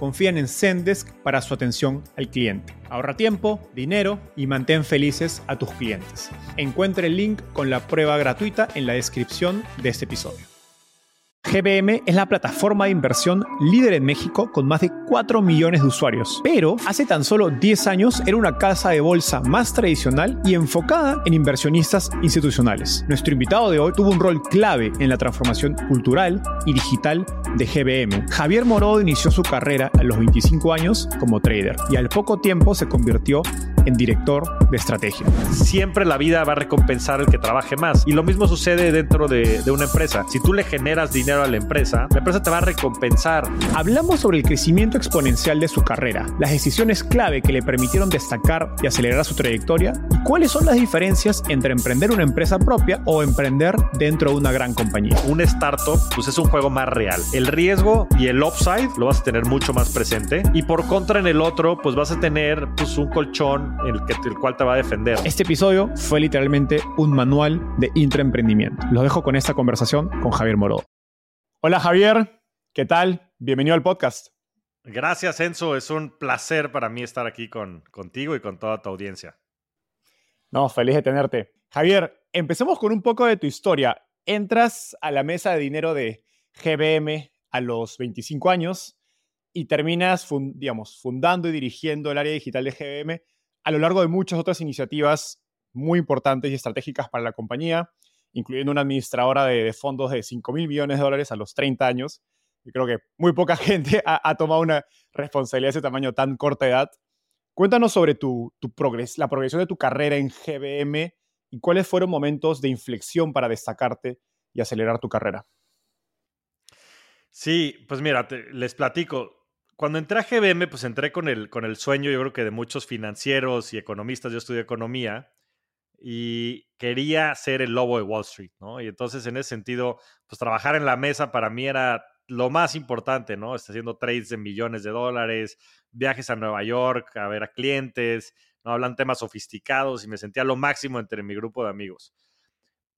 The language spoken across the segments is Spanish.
confían en Zendesk para su atención al cliente. Ahorra tiempo, dinero y mantén felices a tus clientes. Encuentre el link con la prueba gratuita en la descripción de este episodio. GBM es la plataforma de inversión líder en México con más de 4 millones de usuarios, pero hace tan solo 10 años era una casa de bolsa más tradicional y enfocada en inversionistas institucionales. Nuestro invitado de hoy tuvo un rol clave en la transformación cultural y digital de GBM. Javier Morodo inició su carrera a los 25 años como trader y al poco tiempo se convirtió en director de estrategia. Siempre la vida va a recompensar al que trabaje más y lo mismo sucede dentro de, de una empresa. Si tú le generas dinero a la empresa, la empresa te va a recompensar. Hablamos sobre el crecimiento exponencial de su carrera, las decisiones clave que le permitieron destacar y acelerar su trayectoria y cuáles son las diferencias entre emprender una empresa propia o emprender dentro de una gran compañía. Un startup pues es un juego más real. El riesgo y el upside lo vas a tener mucho más presente y por contra en el otro pues vas a tener pues un colchón en el, que, el cual te va a defender. Este episodio fue literalmente un manual de intraemprendimiento. Los dejo con esta conversación con Javier Morodo. Hola Javier, ¿qué tal? Bienvenido al podcast. Gracias Enzo, es un placer para mí estar aquí con, contigo y con toda tu audiencia. No, feliz de tenerte. Javier, empecemos con un poco de tu historia. Entras a la mesa de dinero de GBM a los 25 años y terminas, digamos, fundando y dirigiendo el área digital de GBM a lo largo de muchas otras iniciativas muy importantes y estratégicas para la compañía incluyendo una administradora de, fondos de 5 mil millones de dólares a los 30 años. Y creo que muy poca gente ha, tomado una responsabilidad de ese tamaño tan corta edad. Cuéntanos sobre tu, tu la progresión de tu carrera en GBM y cuáles fueron momentos de inflexión para destacarte y acelerar tu carrera. Sí, pues mira, les platico. Cuando entré a GBM, pues entré con el, con el sueño, yo creo que de muchos financieros y economistas, yo estudié economía, y quería ser el lobo de Wall Street, ¿no? Y entonces en ese sentido, pues trabajar en la mesa para mí era lo más importante, ¿no? Está haciendo trades de millones de dólares, viajes a Nueva York a ver a clientes, ¿no? Hablan temas sofisticados y me sentía lo máximo entre mi grupo de amigos.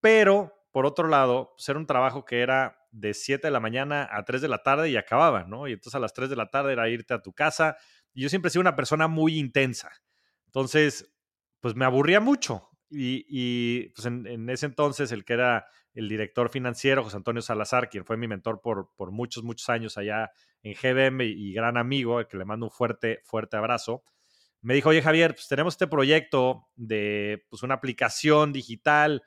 Pero, por otro lado, pues era un trabajo que era de 7 de la mañana a 3 de la tarde y acababa, ¿no? Y entonces a las 3 de la tarde era irte a tu casa. Y yo siempre he sido una persona muy intensa. Entonces, pues me aburría mucho. Y, pues en, ese entonces el que era el director financiero, José Antonio Salazar, quien fue mi mentor por, por muchos, muchos años allá en GBM y, gran amigo, al que le mando un fuerte, fuerte abrazo, me dijo, oye Javier, pues tenemos este proyecto de pues, una aplicación digital,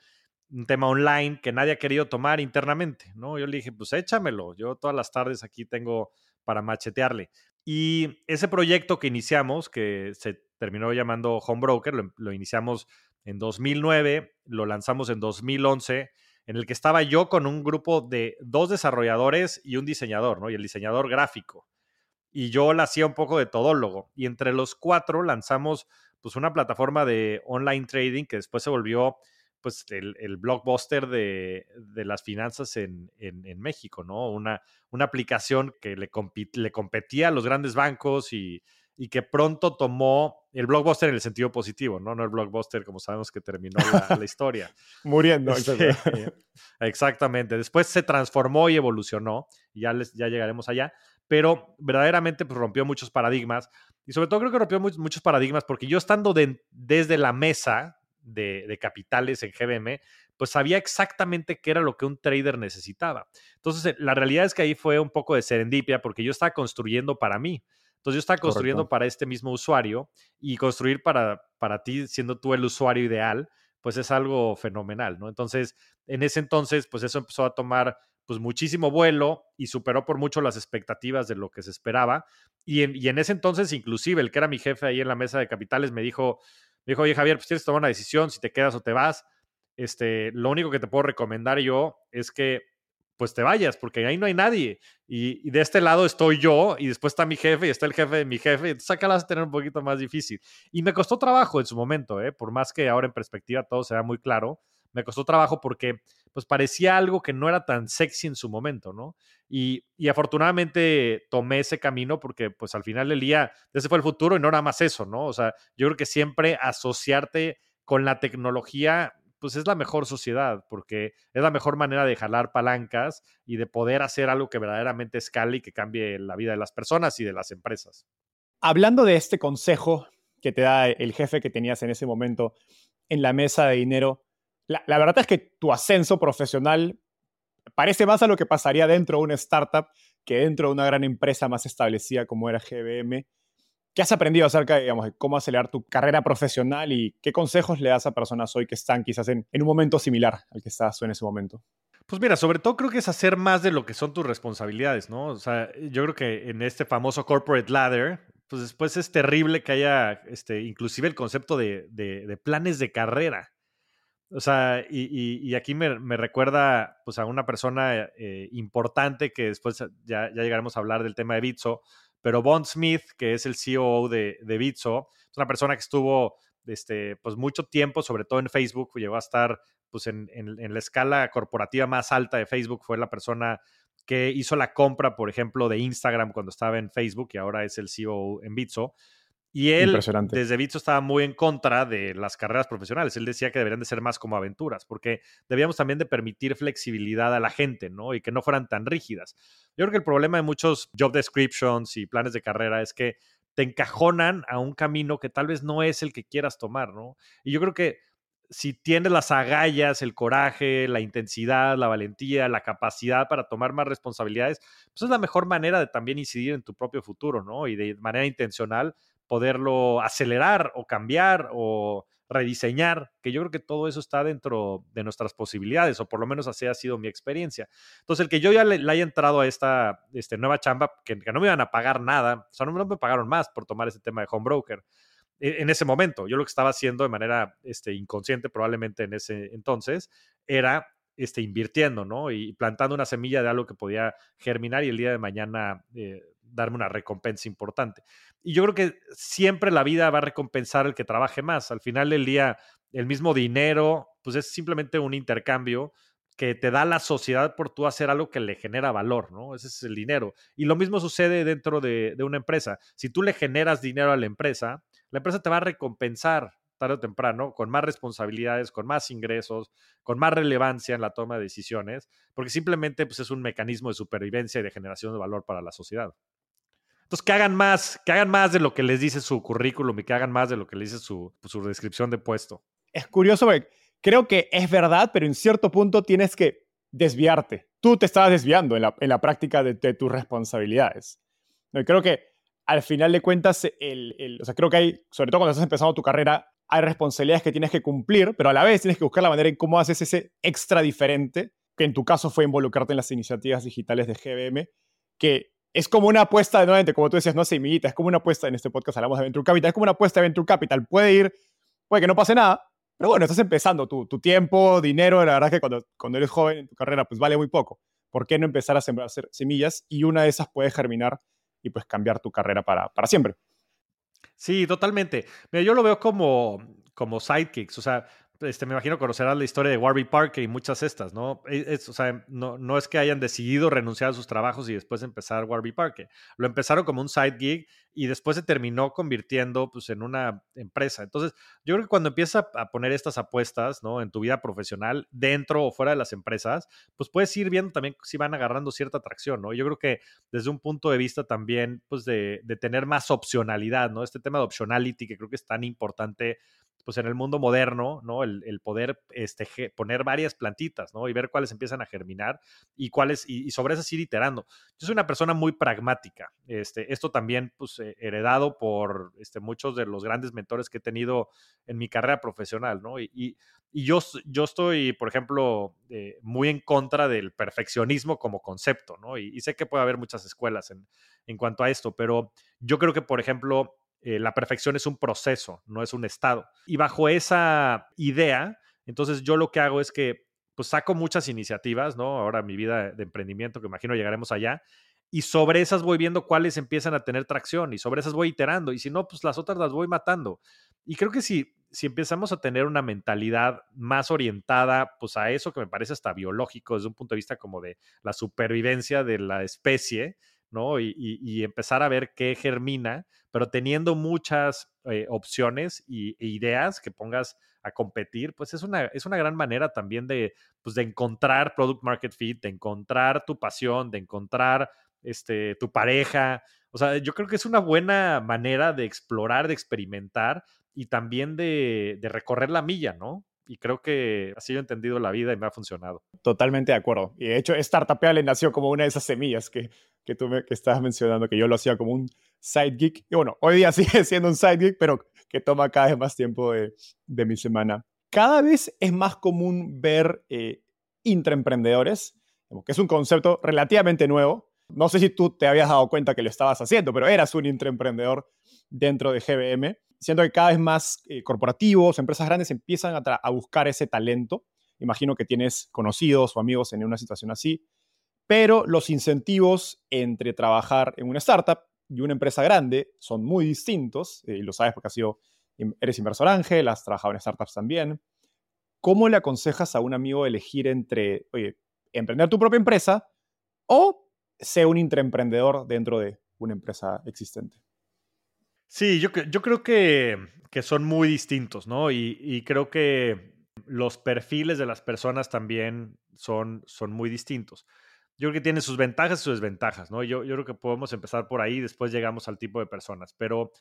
un tema online que nadie ha querido tomar internamente, ¿no? Yo le dije, pues échamelo, yo todas las tardes aquí tengo para machetearle. Y ese proyecto que iniciamos, que se terminó llamando Home Broker, lo, lo iniciamos en 2009, lo lanzamos en 2011, en el que estaba yo con un grupo de dos desarrolladores y un diseñador, ¿no? Y el diseñador gráfico. Y yo la hacía un poco de todólogo. Y entre los cuatro lanzamos pues una plataforma de online trading que después se volvió pues el, blockbuster de, las finanzas en, México, ¿no? Una, una aplicación que le, le competía a los grandes bancos y, y que pronto tomó el blockbuster en el sentido positivo, ¿no? No el blockbuster como sabemos que terminó la, historia. Muriendo. exactamente. Después se transformó y evolucionó, y ya, les, ya llegaremos allá, pero verdaderamente pues, rompió muchos paradigmas, y sobre todo creo que rompió muchos paradigmas porque yo estando desde la mesa de, de capitales en GBM, pues sabía exactamente qué era lo que un trader necesitaba. Entonces, la realidad es que ahí fue un poco de serendipia porque yo estaba construyendo para mí. Entonces yo estaba construyendo para este mismo usuario y construir para, para ti, siendo tú el usuario ideal, pues es algo fenomenal, ¿no? Entonces, en ese entonces, pues eso empezó a tomar pues muchísimo vuelo y superó por mucho las expectativas de lo que se esperaba. Y en, y en ese entonces, inclusive, el que era mi jefe ahí en la mesa de capitales me dijo, me dijo, oye Javier, pues tienes que tomar una decisión, si te quedas o te vas. Este, lo único que te puedo recomendar yo es que pues te vayas, porque ahí no hay nadie. Y, de este lado estoy yo, y después está mi jefe, y está el jefe de mi jefe, entonces acá la a tener un poquito más difícil. Y me costó trabajo en su momento, ¿eh? por más que ahora en perspectiva todo sea muy claro, me costó trabajo porque pues parecía algo que no era tan sexy en su momento, ¿no? Y, afortunadamente tomé ese camino porque pues al final del día ese fue el futuro y no nada más eso, ¿no? O sea, yo creo que siempre asociarte con la tecnología pues es la mejor sociedad, porque es la mejor manera de jalar palancas y de poder hacer algo que verdaderamente escale y que cambie la vida de las personas y de las empresas. Hablando de este consejo que te da el jefe que tenías en ese momento en la mesa de dinero, la, verdad es que tu ascenso profesional parece más a lo que pasaría dentro de una startup que dentro de una gran empresa más establecida como era GBM. ¿Qué has aprendido acerca de, cómo acelerar tu carrera profesional y qué consejos le das a personas hoy que están quizás en, en un momento similar al que estás en ese momento? Pues mira, sobre todo creo que es hacer más de lo que son tus responsabilidades, ¿no? O sea, yo creo que en este famoso corporate ladder, pues después es terrible que haya, este, inclusive el concepto de, de planes de carrera. O sea, y, aquí me, recuerda pues, a una persona eh, importante que después ya, llegaremos a hablar del tema de Bitso, pero Bond Smith, que es el CEO de, de Bitso, es una persona que estuvo este, pues, mucho tiempo, sobre todo en Facebook, llegó a estar pues, en, en, la escala corporativa más alta de Facebook, fue la persona que hizo la compra, por ejemplo, de Instagram cuando estaba en Facebook y ahora es el CEO en Bitso. Y él, desde Bitso, estaba muy en contra de las carreras profesionales. Él decía que deberían de ser más como aventuras, porque debíamos también de permitir flexibilidad a la gente, ¿no? Y que no fueran tan rígidas. Yo creo que el problema de muchos job descriptions y planes de carrera es que te encajonan a un camino que tal vez no es el que quieras tomar, ¿no? Y yo creo que si tienes las agallas, el coraje, la intensidad, la valentía, la capacidad para tomar más responsabilidades, pues es la mejor manera de también incidir en tu propio futuro, ¿no? Y de manera intencional poderlo acelerar o cambiar o rediseñar, que yo creo que todo eso está dentro de nuestras posibilidades, o por lo menos así ha sido mi experiencia. Entonces, el que yo ya le, haya entrado a esta este, nueva chamba, que, no me iban a pagar nada, o sea, no, me pagaron más por tomar ese tema de home broker e, en ese momento. Yo lo que estaba haciendo de manera este, inconsciente, probablemente en ese entonces, era este, invirtiendo, ¿no? Y plantando una semilla de algo que podía germinar y el día de mañana eh, darme una recompensa importante. Y yo creo que siempre la vida va a recompensar al que trabaje más. Al final del día, el mismo dinero, pues es simplemente un intercambio que te da la sociedad por tú hacer algo que le genera valor, ¿no? Ese es el dinero. Y lo mismo sucede dentro de, de una empresa. Si tú le generas dinero a la empresa, la empresa te va a recompensar tarde o temprano, con más responsabilidades, con más ingresos, con más relevancia en la toma de decisiones, porque simplemente pues, es un mecanismo de supervivencia y de generación de valor para la sociedad. Entonces, que hagan más, que hagan más de lo que les dice su currículum y que hagan más de lo que les dice su, su descripción de puesto. Es curioso porque creo que es verdad, pero en cierto punto tienes que desviarte. Tú te estabas desviando en la, en la práctica de, tus responsabilidades. Y creo que al final de cuentas, el, el, o sea, creo que hay, sobre todo cuando estás empezando tu carrera, hay responsabilidades que tienes que cumplir, pero a la vez tienes que buscar la manera en cómo haces ese extra diferente, que en tu caso fue involucrarte en las iniciativas digitales de GBM, que es como una apuesta, nuevamente, como tú decías, no semillita, es como una apuesta, en este podcast hablamos de Venture Capital, es como una apuesta de Venture Capital. Puede ir, puede que no pase nada, pero bueno, estás empezando, tu, tu tiempo, dinero, la verdad que cuando, cuando eres joven en tu carrera, pues vale muy poco. ¿Por qué no empezar a sembrar semillas? Y una de esas puede germinar y pues cambiar tu carrera para, para siempre. Sí, totalmente. Mira, yo lo veo como, como sidekicks, o sea, este, me imagino conocerás la historia de Warby Parker y muchas estas, ¿no? E, o sea, no, no, es que hayan decidido renunciar a sus trabajos y después empezar Warby Parker. Lo empezaron como un side gig y después se terminó convirtiendo pues, en una empresa. Entonces, yo creo que cuando empiezas a poner estas apuestas, ¿no? En tu vida profesional, dentro o fuera de las empresas, pues puedes ir viendo también si van agarrando cierta atracción, ¿no? Yo creo que desde un punto de vista también, pues, de, de tener más opcionalidad, ¿no? Este tema de optionality que creo que es tan importante pues en el mundo moderno, ¿no? El, poder este, poner varias plantitas, ¿no? Y ver cuáles empiezan a germinar y cuáles, y, sobre esas ir iterando. Yo soy una persona muy pragmática. Este, esto también, pues, eh, heredado por este, muchos de los grandes mentores que he tenido en mi carrera profesional, ¿no? Y, yo, yo estoy, por ejemplo, eh, muy en contra del perfeccionismo como concepto, ¿no? Y, sé que puede haber muchas escuelas en, en cuanto a esto, pero yo creo que, por ejemplo, eh, la perfección es un proceso, no es un estado. Y bajo esa idea, entonces yo lo que hago es que pues saco muchas iniciativas, ¿no? Ahora mi vida de emprendimiento, que imagino llegaremos allá, y sobre esas voy viendo cuáles empiezan a tener tracción y sobre esas voy iterando y si no, pues las otras las voy matando. Y creo que si, si empezamos a tener una mentalidad más orientada pues a eso que me parece hasta biológico desde un punto de vista como de la supervivencia de la especie, ¿no? Y, empezar a ver qué germina, pero teniendo muchas eh, opciones e ideas que pongas a competir, pues es una, es una gran manera también de, pues de encontrar product market fit, de encontrar tu pasión, de encontrar este, tu pareja. O sea, yo creo que es una buena manera de explorar, de experimentar y también de, de recorrer la milla, ¿no? Y creo que así yo he entendido la vida y me ha funcionado. Totalmente de acuerdo. Y de hecho, Startupeable nació como una de esas semillas que, que tú me, que estabas mencionando, que yo lo hacía como un side geek. Y bueno, hoy día sigue siendo un side geek, pero que toma cada vez más tiempo de, de mi semana. Cada vez es más común ver eh, intraemprendedores, que es un concepto relativamente nuevo. No sé si tú te habías dado cuenta que lo estabas haciendo, pero eras un intraemprendedor dentro de GBM siento que cada vez más eh, corporativos, empresas grandes empiezan a, buscar ese talento. Imagino que tienes conocidos o amigos en una situación así, pero los incentivos entre trabajar en una startup y una empresa grande son muy distintos, eh, y lo sabes porque has sido, eres inversor ángel, has trabajado en startups también. ¿Cómo le aconsejas a un amigo elegir entre, emprender tu propia empresa o ser un intraemprendedor dentro de una empresa existente? Sí, yo, yo creo que, son muy distintos, ¿no? Y, creo que los perfiles de las personas también son, son muy distintos. Yo creo que tiene sus ventajas y sus desventajas, ¿no? Yo, yo creo que podemos empezar por ahí y después llegamos al tipo de personas. Pero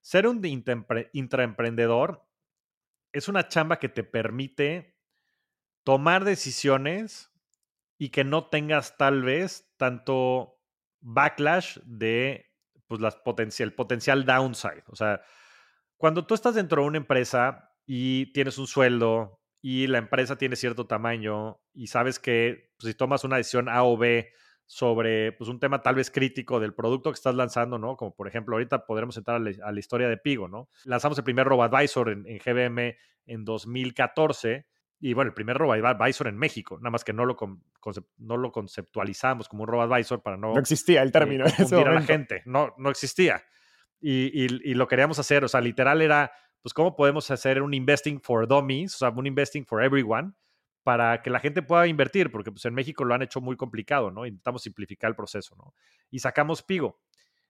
ser un intraemprendedor es una chamba que te permite tomar decisiones y que no tengas tal vez tanto backlash de pues las potencial, el potencial downside. O sea, cuando tú estás dentro de una empresa y tienes un sueldo y la empresa tiene cierto tamaño y sabes que pues, si tomas una decisión A o B sobre pues, un tema tal vez crítico del producto que estás lanzando, ¿no? Como por ejemplo, ahorita podremos entrar a la, historia de Pigo, ¿no? Lanzamos el primer RoboAdvisor en, en GBM en 2014 y bueno, el primer RoboAdvisor en México, nada más que no lo, no lo conceptualizamos como un RoboAdvisor para no... No existía el término. Eh, confundir a la gente, no, no existía. Y, y, lo queríamos hacer, o sea, literal era, pues, ¿cómo podemos hacer un investing for dummies, o sea, un investing for everyone, para que la gente pueda invertir? Porque pues en México lo han hecho muy complicado, ¿no? Intentamos simplificar el proceso, ¿no? Y sacamos Pigo.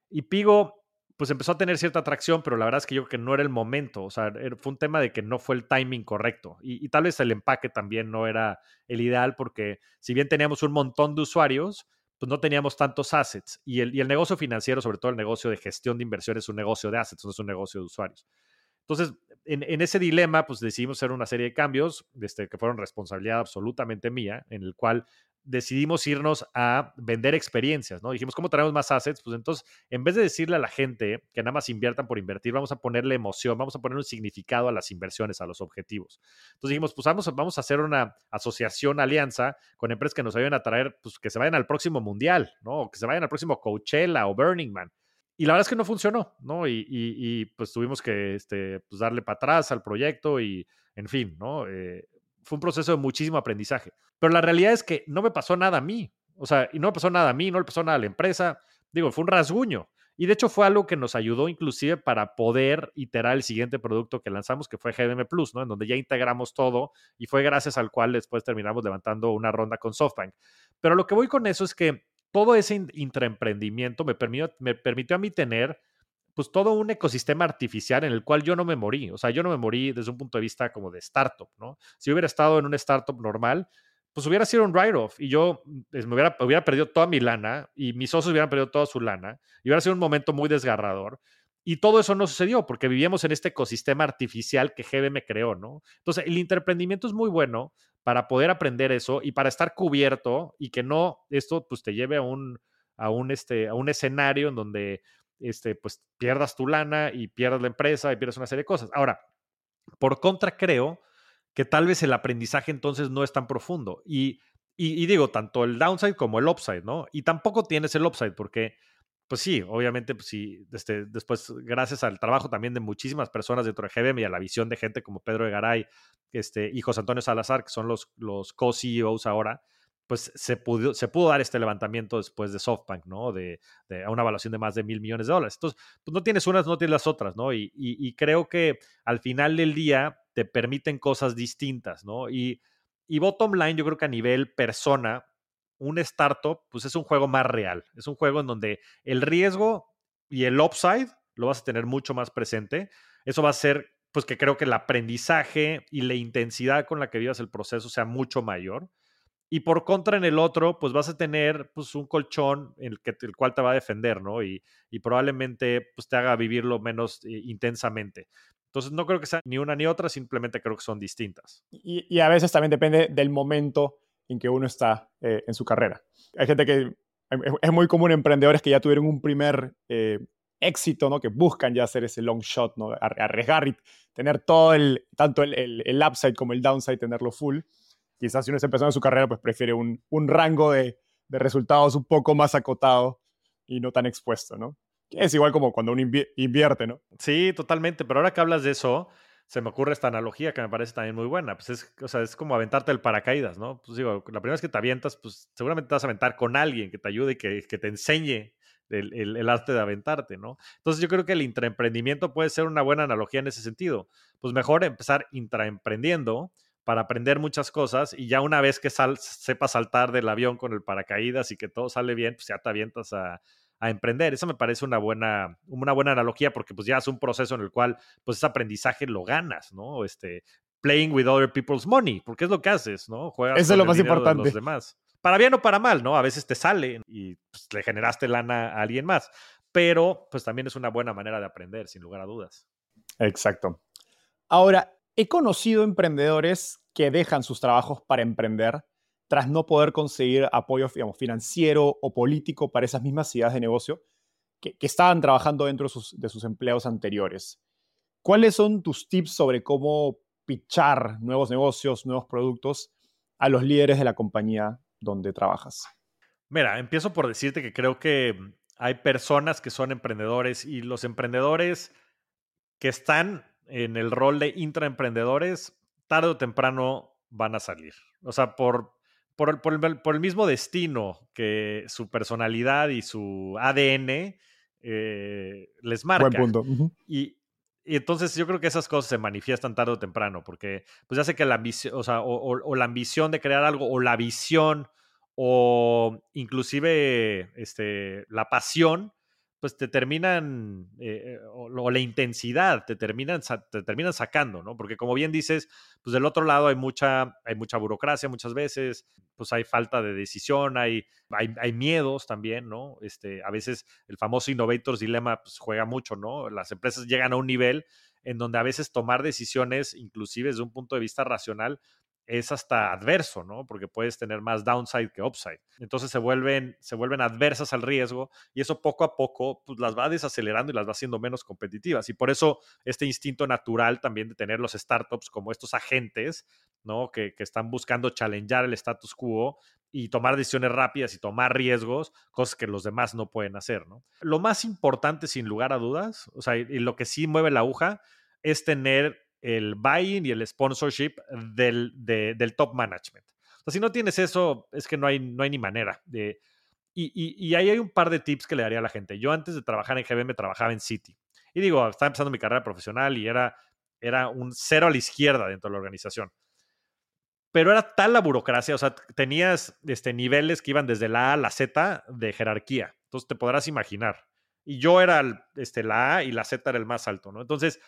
Y Pigo pues empezó a tener cierta atracción, pero la verdad es que yo creo que no era el momento. O sea, fue un tema de que no fue el timing correcto. Y, tal vez el empaque también no era el ideal, porque si bien teníamos un montón de usuarios, pues no teníamos tantos assets. Y el, y el negocio financiero, sobre todo el negocio de gestión de inversiones, es un negocio de assets, no es un negocio de usuarios. Entonces, en, en, ese dilema, pues decidimos hacer una serie de cambios este, que fueron responsabilidad absolutamente mía, en el cual decidimos irnos a vender experiencias, ¿no? Dijimos, ¿cómo traemos más assets? Pues entonces, en vez de decirle a la gente que nada más inviertan por invertir, vamos a ponerle emoción, vamos a poner un significado a las inversiones, a los objetivos. Entonces dijimos, pues vamos, vamos a hacer una asociación, alianza con empresas que nos ayuden a traer, pues que se vayan al próximo mundial, ¿no? O que se vayan al próximo Coachella o Burning Man. Y la verdad es que no funcionó, ¿no? Y, pues tuvimos que este, pues darle para atrás al proyecto y, en fin, ¿no? Eh, fue un proceso de muchísimo aprendizaje. Pero la realidad es que no me pasó nada a mí. O sea, y no me pasó nada a mí, no le pasó nada a la empresa. Digo, fue un rasguño. Y de hecho fue algo que nos ayudó inclusive para poder iterar el siguiente producto que lanzamos, que fue GDM Plus, ¿no? En donde ya integramos todo y fue gracias al cual después terminamos levantando una ronda con SoftBank. Pero lo que voy con eso es que todo ese intraemprendimiento me permitió, me permitió a mí tener pues todo un ecosistema artificial en el cual yo no me morí. O sea, yo no me morí desde un punto de vista como de startup, ¿no? Si hubiera estado en una startup normal, pues hubiera sido un write-off y yo me hubiera, perdido toda mi lana y mis socios hubieran perdido toda su lana y hubiera sido un momento muy desgarrador. Y todo eso no sucedió porque vivíamos en este ecosistema artificial que GBM creó, ¿no? Entonces, el interemprendimiento es muy bueno para poder aprender eso y para estar cubierto y que no esto pues te lleve a un, a un, este, a un escenario en donde este, pues pierdas tu lana y pierdas la empresa y pierdas una serie de cosas. Ahora, por contra, creo que tal vez el aprendizaje entonces no es tan profundo. Y, y, digo, tanto el downside como el upside, ¿no? Y tampoco tienes el upside porque pues sí, obviamente, pues sí, este, después, gracias al trabajo también de muchísimas personas dentro de GBM y a la visión de gente como Pedro Egaray este, y José Antonio Salazar, que son los, los co-CEOs ahora, pues se pudo, se pudo dar este levantamiento después de SoftBank, ¿no? De, de una evaluación de más de mil millones de dólares. Entonces, pues no tienes unas, no tienes las otras, ¿no? Y, y, creo que al final del día te permiten cosas distintas, ¿no? Y, y bottom line, yo creo que a nivel persona, un startup, pues es un juego más real. Es un juego en donde el riesgo y el upside lo vas a tener mucho más presente. Eso va a ser, pues que creo que el aprendizaje y la intensidad con la que vivas el proceso sea mucho mayor. Y por contra, en el otro, pues vas a tener pues, un colchón el, que, el cual te va a defender, ¿no? Y, y probablemente pues, te haga vivirlo menos eh, intensamente. Entonces, no creo que sea ni una ni otra, simplemente creo que son distintas. Y, y a veces también depende del momento en que uno está eh, en su carrera. Hay gente que es muy común emprendedores que ya tuvieron un primer eh, éxito, ¿no? Que buscan ya hacer ese long shot, ¿no? Arriesgar y tener todo el, tanto el, el, el, upside como el downside, tenerlo full. Quizás si uno está empezando su carrera, pues prefiere un, un rango de, de, resultados un poco más acotado y no tan expuesto, ¿no? Es igual como cuando uno invierte, ¿no? Sí, totalmente. Pero ahora que hablas de eso, se me ocurre esta analogía que me parece también muy buena. Pues es, o sea, es como aventarte el paracaídas, ¿no? Pues digo, la primera vez que te avientas, pues seguramente te vas a aventar con alguien que te ayude y que, que te enseñe el, el, arte de aventarte, ¿no? Entonces yo creo que el intraemprendimiento puede ser una buena analogía en ese sentido. Pues mejor empezar intraemprendiendo para aprender muchas cosas y ya una vez que sal, sepas saltar del avión con el paracaídas y que todo sale bien, pues ya te avientas a, a emprender. Eso me parece una buena, una buena analogía porque pues ya es un proceso en el cual pues ese aprendizaje lo ganas, ¿no? Este, playing with other people's money, porque es lo que haces, ¿no? Juegas Eso es lo más importante. De los demás. Para bien o para mal, ¿no? A veces te sale y pues, le generaste lana a alguien más, pero pues también es una buena manera de aprender, sin lugar a dudas. Exacto. Ahora, he conocido emprendedores que dejan sus trabajos para emprender tras no poder conseguir apoyo digamos, financiero o político para esas mismas ideas de negocio que, estaban trabajando dentro de sus, de sus, empleos anteriores. ¿Cuáles son tus tips sobre cómo pitchar nuevos negocios, nuevos productos a los líderes de la compañía donde trabajas? Mira, empiezo por decirte que creo que hay personas que son emprendedores y los emprendedores que están en el rol de intraemprendedores, tarde o temprano van a salir. O sea, por, por, por, el, por, el, mismo destino que su personalidad y su ADN eh, les marca. Buen punto. Uh -huh. y, y, entonces yo creo que esas cosas se manifiestan tarde o temprano, porque pues ya sé que la ambición, o, sea, o, o, o, la ambición de crear algo, o la visión, o inclusive este, la pasión, pues te terminan, eh, o, o, la intensidad, te terminan, te terminan sacando, ¿no? Porque como bien dices, pues del otro lado hay mucha, hay mucha burocracia muchas veces, pues hay falta de decisión, hay, hay, hay miedos también, ¿no? Este, a veces el famoso Innovators Dilemma pues, juega mucho, ¿no? Las empresas llegan a un nivel en donde a veces tomar decisiones, inclusive desde un punto de vista racional, es hasta adverso, ¿no? Porque puedes tener más downside que upside. Entonces se vuelven, se vuelven adversas al riesgo y eso poco a poco pues, las va desacelerando y las va haciendo menos competitivas. Y por eso este instinto natural también de tener los startups como estos agentes, ¿no? Que, que están buscando challengear el status quo y tomar decisiones rápidas y tomar riesgos, cosas que los demás no pueden hacer, ¿no? Lo más importante, sin lugar a dudas, o sea, y lo que sí mueve la aguja, es tener el buy-in y el sponsorship del, de, del top management. O si no tienes eso, es que no hay, no hay ni manera. De, y, y, y, ahí hay un par de tips que le daría a la gente. Yo antes de trabajar en GBM trabajaba en City. Y digo, estaba empezando mi carrera profesional y era, era un cero a la izquierda dentro de la organización. Pero era tal la burocracia, o sea, tenías este, niveles que iban desde la A a la Z de jerarquía. Entonces te podrás imaginar. Y yo era este, la A y la Z era el más alto, ¿no? Entonces,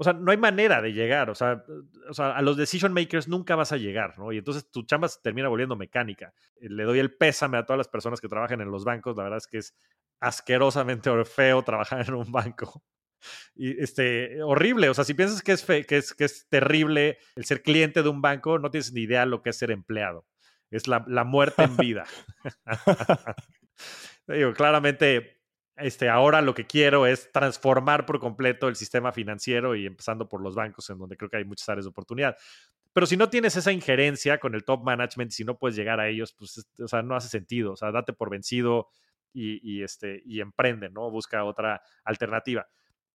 o sea, no hay manera de llegar, o sea, o sea, a los decision makers nunca vas a llegar, ¿no? Y entonces tu chamba se termina volviendo mecánica. Le doy el pésame a todas las personas que trabajan en los bancos, la verdad es que es asquerosamente feo trabajar en un banco. y este, horrible. O sea, si piensas que es, que, es, que es terrible el ser cliente de un banco, no tienes ni idea lo que es ser empleado. Es la, la muerte en vida. Claramente, este, ahora lo que quiero es transformar por completo el sistema financiero y empezando por los bancos, en donde creo que hay muchas áreas de oportunidad. Pero si no tienes esa injerencia con el top management, si no puedes llegar a ellos, pues, o sea, no hace sentido. O sea, date por vencido y, y este, y emprende, ¿no? Busca otra alternativa.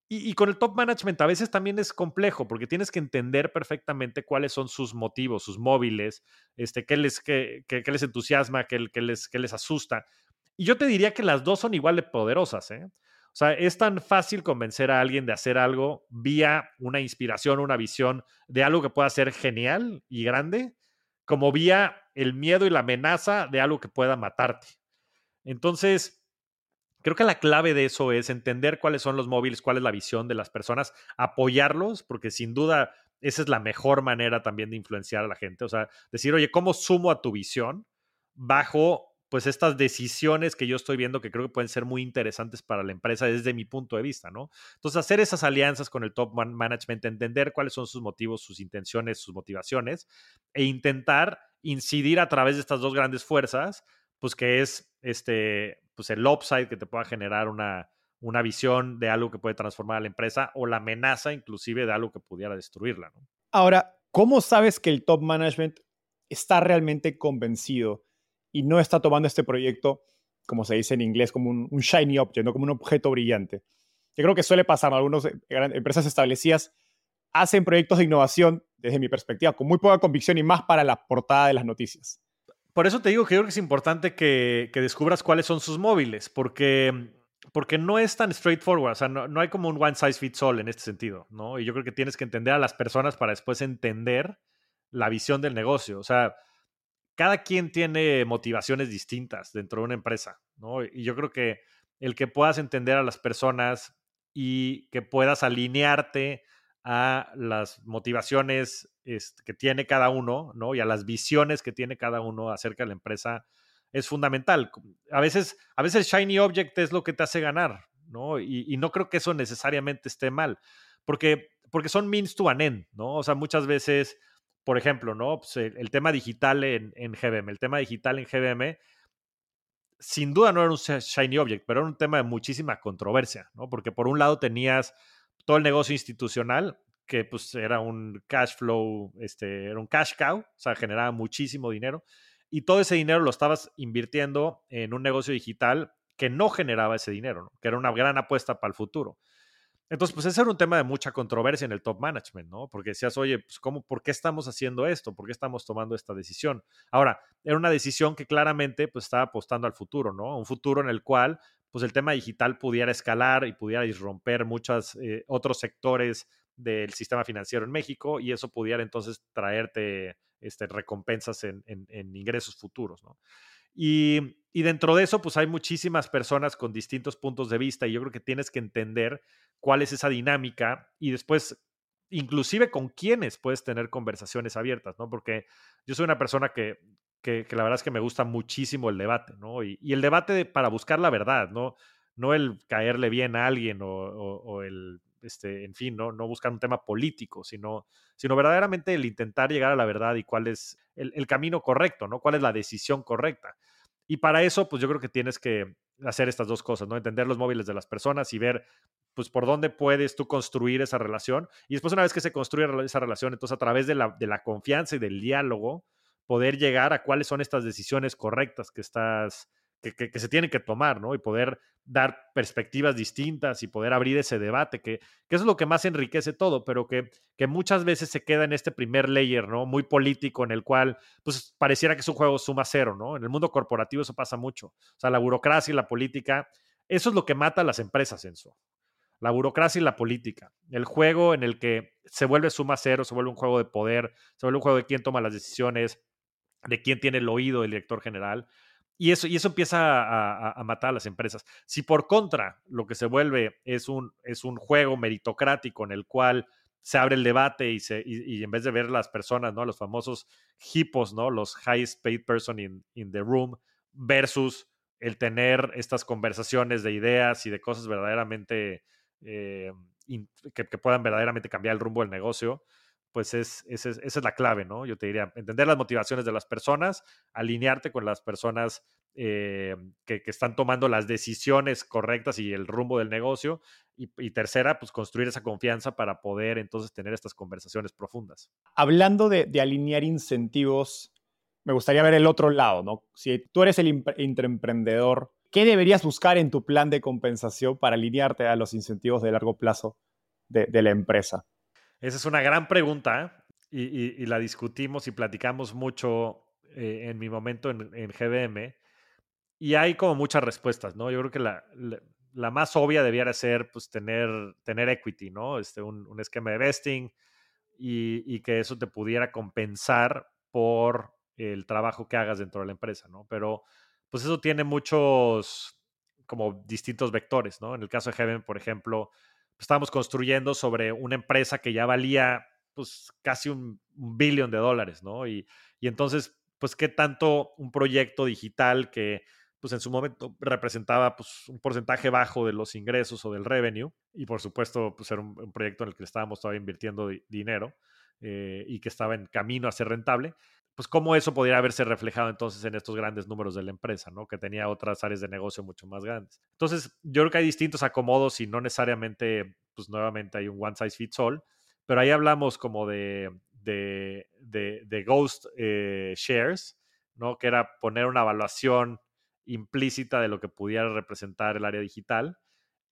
Y, con el top management a veces también es complejo porque tienes que entender perfectamente cuáles son sus motivos, sus móviles, este, qué, les, qué, qué, les entusiasma, qué, qué, les, qué les asusta. Y yo te diría que las dos son igual de poderosas. ¿eh? O sea, es tan fácil convencer a alguien de hacer algo vía una inspiración, una visión de algo que pueda ser genial y grande, como vía el miedo y la amenaza de algo que pueda matarte. Entonces, Creo que la clave de eso es entender cuáles son los móviles, cuál es la visión de las personas, apoyarlos, porque sin duda esa es la mejor manera también de influenciar a la gente. O sea, decir, oye, ¿cómo sumo a tu visión bajo pues estas decisiones que yo estoy viendo que creo que pueden ser muy interesantes para la empresa desde mi punto de vista, ¿no? Entonces, hacer esas alianzas con el top management, entender cuáles son sus motivos, sus intenciones, sus motivaciones e intentar incidir a través de estas dos grandes fuerzas, pues que es este pues el upside que te pueda generar una, una visión de algo que puede transformar a la empresa o la amenaza inclusive de algo que pudiera destruirla. ¿no? Ahora, ¿cómo sabes que el top management está realmente convencido y no está tomando este proyecto, como se dice en inglés, como un, shiny object, no como un objeto brillante? Yo creo que suele pasar, algunas eh, empresas establecidas hacen proyectos de innovación, desde mi perspectiva, con muy poca convicción y más para la portada de las noticias. Por eso te digo que yo creo que es importante que, descubras cuáles son sus móviles, porque, porque no es tan straightforward, o sea, no, hay como un one size fits all en este sentido, ¿no? Y yo creo que tienes que entender a las personas para después entender la visión del negocio, o sea, cada quien tiene motivaciones distintas dentro de una empresa, ¿no? Y yo creo que el que puedas entender a las personas y que puedas alinearte a las motivaciones este, que tiene cada uno, ¿no? Y a las visiones que tiene cada uno acerca de la empresa es fundamental. A veces, a veces shiny object es lo que te hace ganar, ¿no? Y, no creo que eso necesariamente esté mal, porque, porque son means to an end, ¿no? O sea, muchas veces, por ejemplo, ¿no? Pues el, tema digital en, en GBM, el tema digital en GBM, sin duda no era un shiny object, pero era un tema de muchísima controversia, ¿no? Porque por un lado tenías todo el negocio institucional, que pues era un cash flow, este, era un cash cow, o sea, generaba muchísimo dinero, y todo ese dinero lo estabas invirtiendo en un negocio digital que no generaba ese dinero, que era una gran apuesta para el futuro. Entonces, pues ese era un tema de mucha controversia en el top management, ¿no? Porque decías, oye, pues ¿cómo, por qué estamos haciendo esto? ¿Por qué estamos tomando esta decisión? Ahora, era una decisión que claramente pues estaba apostando al futuro, ¿no? Un futuro en el cual pues el tema digital pudiera escalar y pudiera irromper muchos eh, otros sectores del sistema financiero en México y eso pudiera entonces traerte este, recompensas en, ingresos futuros. Y, y, dentro de eso, pues hay muchísimas personas con distintos puntos de vista y yo creo que tienes que entender cuál es esa dinámica y después, inclusive con quiénes puedes tener conversaciones abiertas, ¿no? Porque yo soy una persona que que, la verdad es que me gusta muchísimo el debate, ¿no? Y, el debate para buscar la verdad, ¿no? No el caerle bien a alguien o, el, este, en fin, ¿no? no buscar un tema político, sino, sino verdaderamente el intentar llegar a la verdad y cuál es el, camino correcto, ¿no? Cuál es la decisión correcta. Y para eso, pues yo creo que tienes que hacer estas dos cosas, ¿no? Entender los móviles de las personas y ver, pues, por dónde puedes tú construir esa relación. Y después, una vez que se construye esa relación, entonces a través de la, de la confianza y del diálogo, poder llegar a cuáles son estas decisiones correctas que estás, que, se tienen que tomar, ¿no? Y poder dar perspectivas distintas y poder abrir ese debate, que, que es lo que más enriquece todo, pero que, que muchas veces se queda en este primer layer, ¿no? Muy político, en el cual, pues, pareciera que es un juego suma cero, ¿no? En el mundo corporativo eso pasa mucho. O sea, la burocracia y la política, eso es lo que mata a las empresas, en eso la burocracia y la política. El juego en el que se vuelve suma cero, se vuelve un juego de poder, se vuelve un juego de quién toma las decisiones, de quién tiene el oído del director general. Y eso, y eso empieza a, matar a las empresas. Si por contra lo que se vuelve es un, es un juego meritocrático en el cual se abre el debate y, se, y, en vez de ver las personas, ¿no? Los famosos hipos, ¿no? Los highest paid person in, in the room versus el tener estas conversaciones de ideas y de cosas verdaderamente eh, que, puedan verdaderamente cambiar el rumbo del negocio, pues es, esa es la clave, ¿no? Yo te diría, entender las motivaciones de las personas, alinearte con las personas eh, que, están tomando las decisiones correctas y el rumbo del negocio. Y, tercera, pues construir esa confianza para poder entonces tener estas conversaciones profundas. Hablando de, alinear incentivos, me gustaría ver el otro lado, ¿no? Si tú eres el intraemprendedor, ¿qué deberías buscar en tu plan de compensación para alinearte a los incentivos de largo plazo de, la empresa? Esa es una gran pregunta y, la discutimos y platicamos mucho eh, en mi momento en, en GBM y hay como muchas respuestas, ¿no? Yo creo que la, más obvia debiera ser, pues, tener, tener equity, ¿no? Este, un, esquema de vesting y, y, que eso te pudiera compensar por el trabajo que hagas dentro de la empresa, ¿no? Pero, pues, eso tiene muchos, como, distintos vectores, ¿no? En el caso de Heaven, por ejemplo, estábamos construyendo sobre una empresa que ya valía, pues, casi un, billón de dólares, ¿no? Y, y entonces, pues, ¿qué tanto un proyecto digital que pues en su momento representaba pues, un porcentaje bajo de los ingresos o del revenue y por supuesto pues era un, proyecto en el que estábamos todavía invirtiendo dinero eh, y que estaba en camino a ser rentable, pues cómo eso podría haberse reflejado entonces en estos grandes números de la empresa, ¿no? Que tenía otras áreas de negocio mucho más grandes. Entonces, yo creo que hay distintos acomodos y no necesariamente, pues nuevamente hay un one size fits all, pero ahí hablamos como de, de, de, ghost eh, shares, ¿no? Que era poner una evaluación implícita de lo que pudiera representar el área digital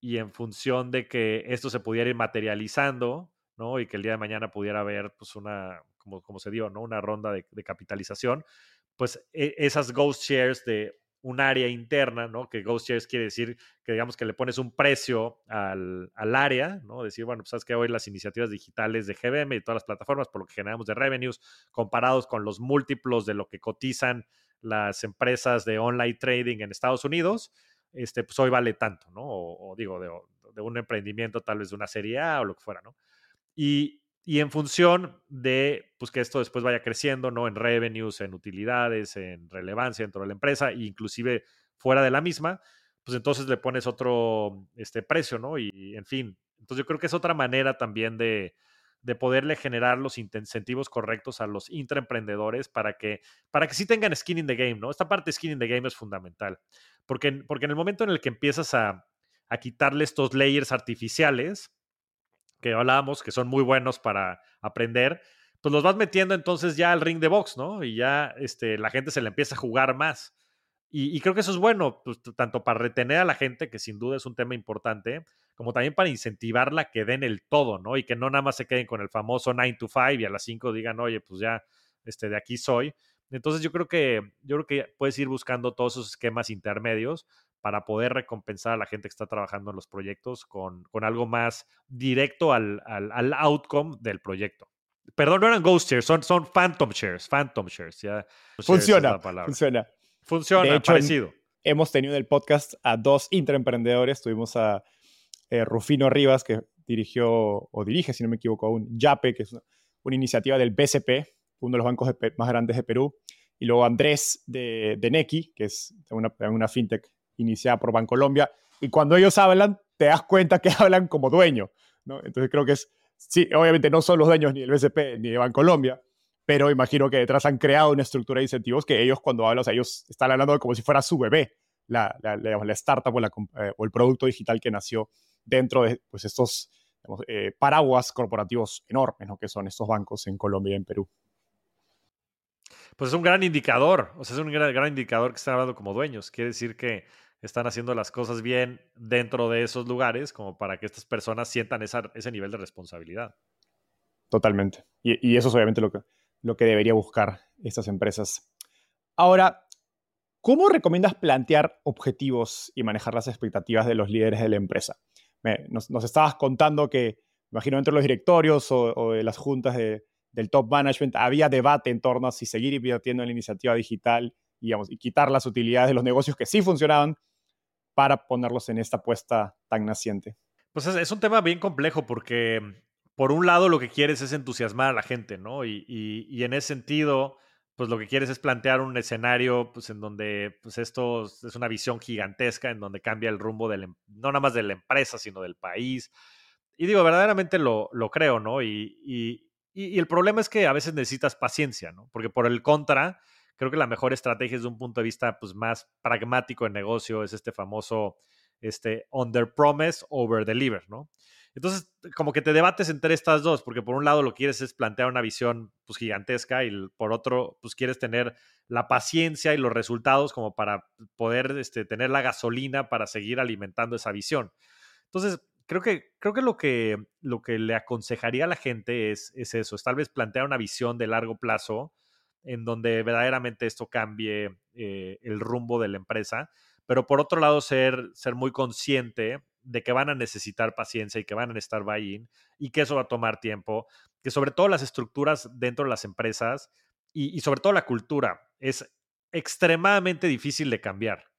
y en función de que esto se pudiera ir materializando, ¿no? Y que el día de mañana pudiera haber, pues, una, como, como se dio, ¿no? Una ronda de, capitalización, pues e, esas ghost shares de un área interna, ¿no? Que ghost shares quiere decir que digamos que le pones un precio al, al área, ¿no? Decir, bueno, pues sabes que hoy las iniciativas digitales de GBM y todas las plataformas, por lo que generamos de revenues, comparados con los múltiplos de lo que cotizan las empresas de online trading en Estados Unidos, este, pues hoy vale tanto, ¿no? O, digo, de, un emprendimiento tal vez de una serie A o lo que fuera, ¿no? Y, y en función de pues, que esto después vaya creciendo, ¿no? En revenues, en utilidades, en relevancia dentro de la empresa, inclusive fuera de la misma, pues entonces le pones otro este, precio, ¿no? Y, en fin, entonces yo creo que es otra manera también de, de poderle generar los incentivos correctos a los intraemprendedores para que, para que sí tengan skin in the game, ¿no? Esta parte de skin in the game es fundamental, porque, porque en el momento en el que empiezas a, a quitarle estos layers artificiales que hablábamos, que son muy buenos para aprender, pues los vas metiendo entonces ya al ring de box, ¿no? Y ya este, la gente se le empieza a jugar más. Y, creo que eso es bueno, pues, tanto para retener a la gente, que sin duda es un tema importante, como también para incentivarla que den el todo, ¿no? Y que no nada más se queden con el famoso 9 to 5 y a las 5 digan, oye, pues ya, este, de aquí soy. Entonces yo creo que, yo creo que puedes ir buscando todos esos esquemas intermedios para poder recompensar a la gente que está trabajando en los proyectos con, con algo más directo al, al, outcome del proyecto. Perdón, no eran ghost shares, son, son phantom shares, phantom shares. Ya, funciona, funciona. Funciona, parecido. Hemos tenido en el podcast a dos intraemprendedores, tuvimos a eh, Rufino Rivas, que dirigió o dirige, si no me equivoco, un YAPE, que es una, iniciativa del BCP, uno de los bancos más grandes de Perú, y luego Andrés de, de Neki, que es una, una fintech iniciada por Bancolombia, y cuando ellos hablan, te das cuenta que hablan como dueño, ¿no? Entonces creo que es, sí, obviamente no son los dueños ni del BCP ni de Bancolombia, pero imagino que detrás han creado una estructura de incentivos que ellos cuando hablan, o sea, ellos están hablando como si fuera su bebé, la, la, la startup o, la, eh, o el producto digital que nació dentro de pues, estos eh, paraguas corporativos enormes ¿no? que son estos bancos en Colombia y en Perú. Pues es un gran indicador, o sea, es un gran, gran indicador que están hablando como dueños. Quiere decir que están haciendo las cosas bien dentro de esos lugares como para que estas personas sientan ese nivel de responsabilidad. Totalmente. Y, eso es obviamente lo que, lo que debería buscar estas empresas. Ahora, ¿cómo recomiendas plantear objetivos y manejar las expectativas de los líderes de la empresa? nos, estabas contando que, imagino, entre los directorios o, de las juntas del top management había debate en torno a si seguir invirtiendo en la iniciativa digital y quitar las utilidades de los negocios que sí funcionaban para ponerlos en esta apuesta tan naciente. Pues es, un tema bien complejo porque, por un lado, lo que quieres es entusiasmar a la gente, ¿no? Y, en ese sentido, pues lo que quieres es plantear un escenario pues, en donde pues esto es una visión gigantesca, en donde cambia el rumbo del, em, no nada más de la empresa, sino del país. y digo, verdaderamente lo, lo creo, ¿no? Y, y, el problema es que a veces necesitas paciencia, ¿no? Porque por el contra, creo que la mejor estrategia desde un punto de vista pues, más pragmático de negocio es este famoso este, under promise, over deliver, ¿no? Entonces, como que te debates entre estas dos, porque por un lado lo quieres es plantear una visión pues, gigantesca y por otro, pues quieres tener la paciencia y los resultados como para poder este, tener la gasolina para seguir alimentando esa visión. Entonces, creo que, creo que, lo, que lo que le aconsejaría a la gente es, es eso, es tal vez plantear una visión de largo plazo en donde verdaderamente esto cambie eh, el rumbo de la empresa, pero por otro lado ser, ser muy consciente de que van a necesitar paciencia y que van a necesitar buy-in y que eso va a tomar tiempo, que sobre todo las estructuras dentro de las empresas y, y sobre todo la cultura es extremadamente difícil de cambiar.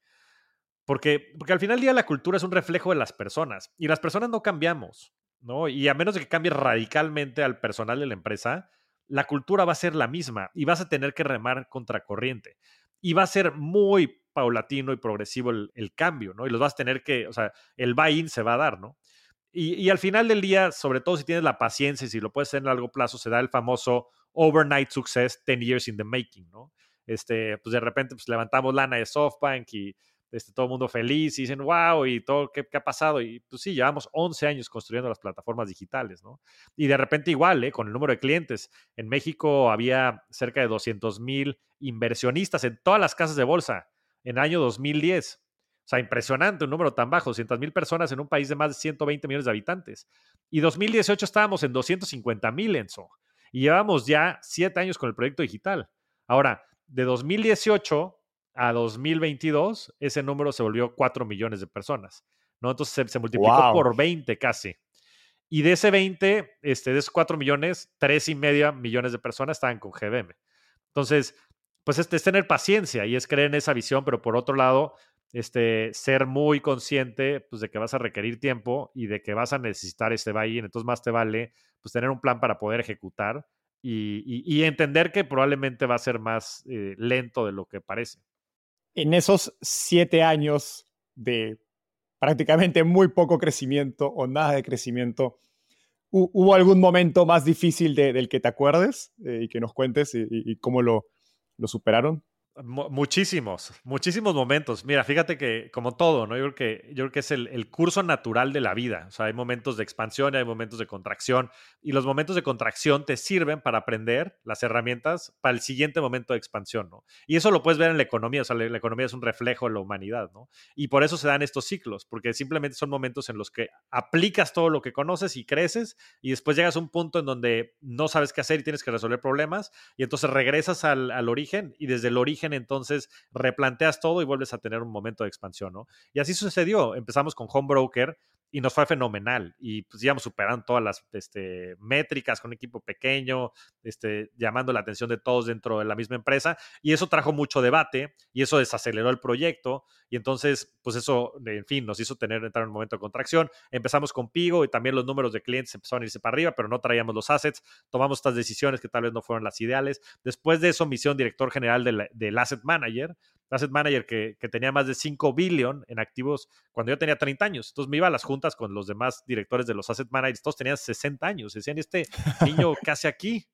Porque, porque al final del día la cultura es un reflejo de las personas y las personas no cambiamos, ¿no? Y a menos de que cambie radicalmente al personal de la empresa, la cultura va a ser la misma y vas a tener que remar contra corriente. Y va a ser muy paulatino y progresivo el, cambio, ¿no? Y los vas a tener que, o sea, el buy-in se va a dar, ¿no? Y, y, al final del día, sobre todo si tienes la paciencia y si lo puedes hacer en largo plazo, se da el famoso overnight success, 10 years in the making, ¿no? Este, pues de repente pues levantamos lana de SoftBank y este, todo el mundo feliz y dicen, wow, y todo, ¿qué, ¿qué, ha pasado? Y pues sí, llevamos 11 años construyendo las plataformas digitales, ¿no? Y de repente igual, ¿eh? con el número de clientes. En México había cerca de 200 mil inversionistas en todas las casas de bolsa en el año 2010. O sea, impresionante un número tan bajo, 200 mil personas en un país de más de 120 millones de habitantes. Y 2018 estábamos en 250 mil, Enzo. Y llevamos ya siete años con el proyecto digital. Ahora, de 2018 a 2022, ese número se volvió 4 millones de personas. ¿no? Entonces se, multiplicó por 20 casi. Y de ese 20, este, de esos 4 millones, 3 y media millones de personas estaban con GBM. Entonces, pues este, es tener paciencia y es creer en esa visión, pero por otro lado, este, ser muy consciente pues, de que vas a requerir tiempo y de que vas a necesitar este buy Entonces, más te vale pues, tener un plan para poder ejecutar y, entender que probablemente va a ser más eh, lento de lo que parece en esos siete años de prácticamente muy poco crecimiento o nada de crecimiento, ¿hubo algún momento más difícil del que te acuerdes eh, y que nos cuentes y, cómo lo superaron? Muchísimos, muchísimos momentos. Mira, fíjate que como todo, ¿no? Yo creo que, yo creo que es el, curso natural de la vida. O sea, hay momentos de expansión y hay momentos de contracción. Y los momentos de contracción te sirven para aprender las herramientas para el siguiente momento de expansión, ¿no? Y eso lo puedes ver en la economía. O sea, la, economía es un reflejo de la humanidad, ¿no? Y por eso se dan estos ciclos, porque simplemente son momentos en los que aplicas todo lo que conoces y creces y después llegas a un punto en donde no sabes qué hacer y tienes que resolver problemas y entonces regresas al, al origen y desde el origen entonces replanteas todo y vuelves a tener un momento de expansión, ¿no? Y así sucedió. Empezamos con Home Broker y nos fue fenomenal. Y pues íbamos superando todas las este, métricas con un equipo pequeño, este, llamando la atención de todos dentro de la misma empresa. Y eso trajo mucho debate y eso desaceleró el proyecto. Y entonces, pues eso, en fin, nos hizo tener entrar en un momento de contracción. Empezamos con Pigo y también los números de clientes empezaron a irse para arriba, pero no traíamos los assets. Tomamos estas decisiones que tal vez no fueron las ideales. Después de eso, misión director general del Asset Manager, asset manager que, tenía más de 5 billion en activos cuando yo tenía 30 años. Entonces me iba a las juntas con los demás directores de los asset managers, todos tenían 60 años. Decían, este niño casi aquí,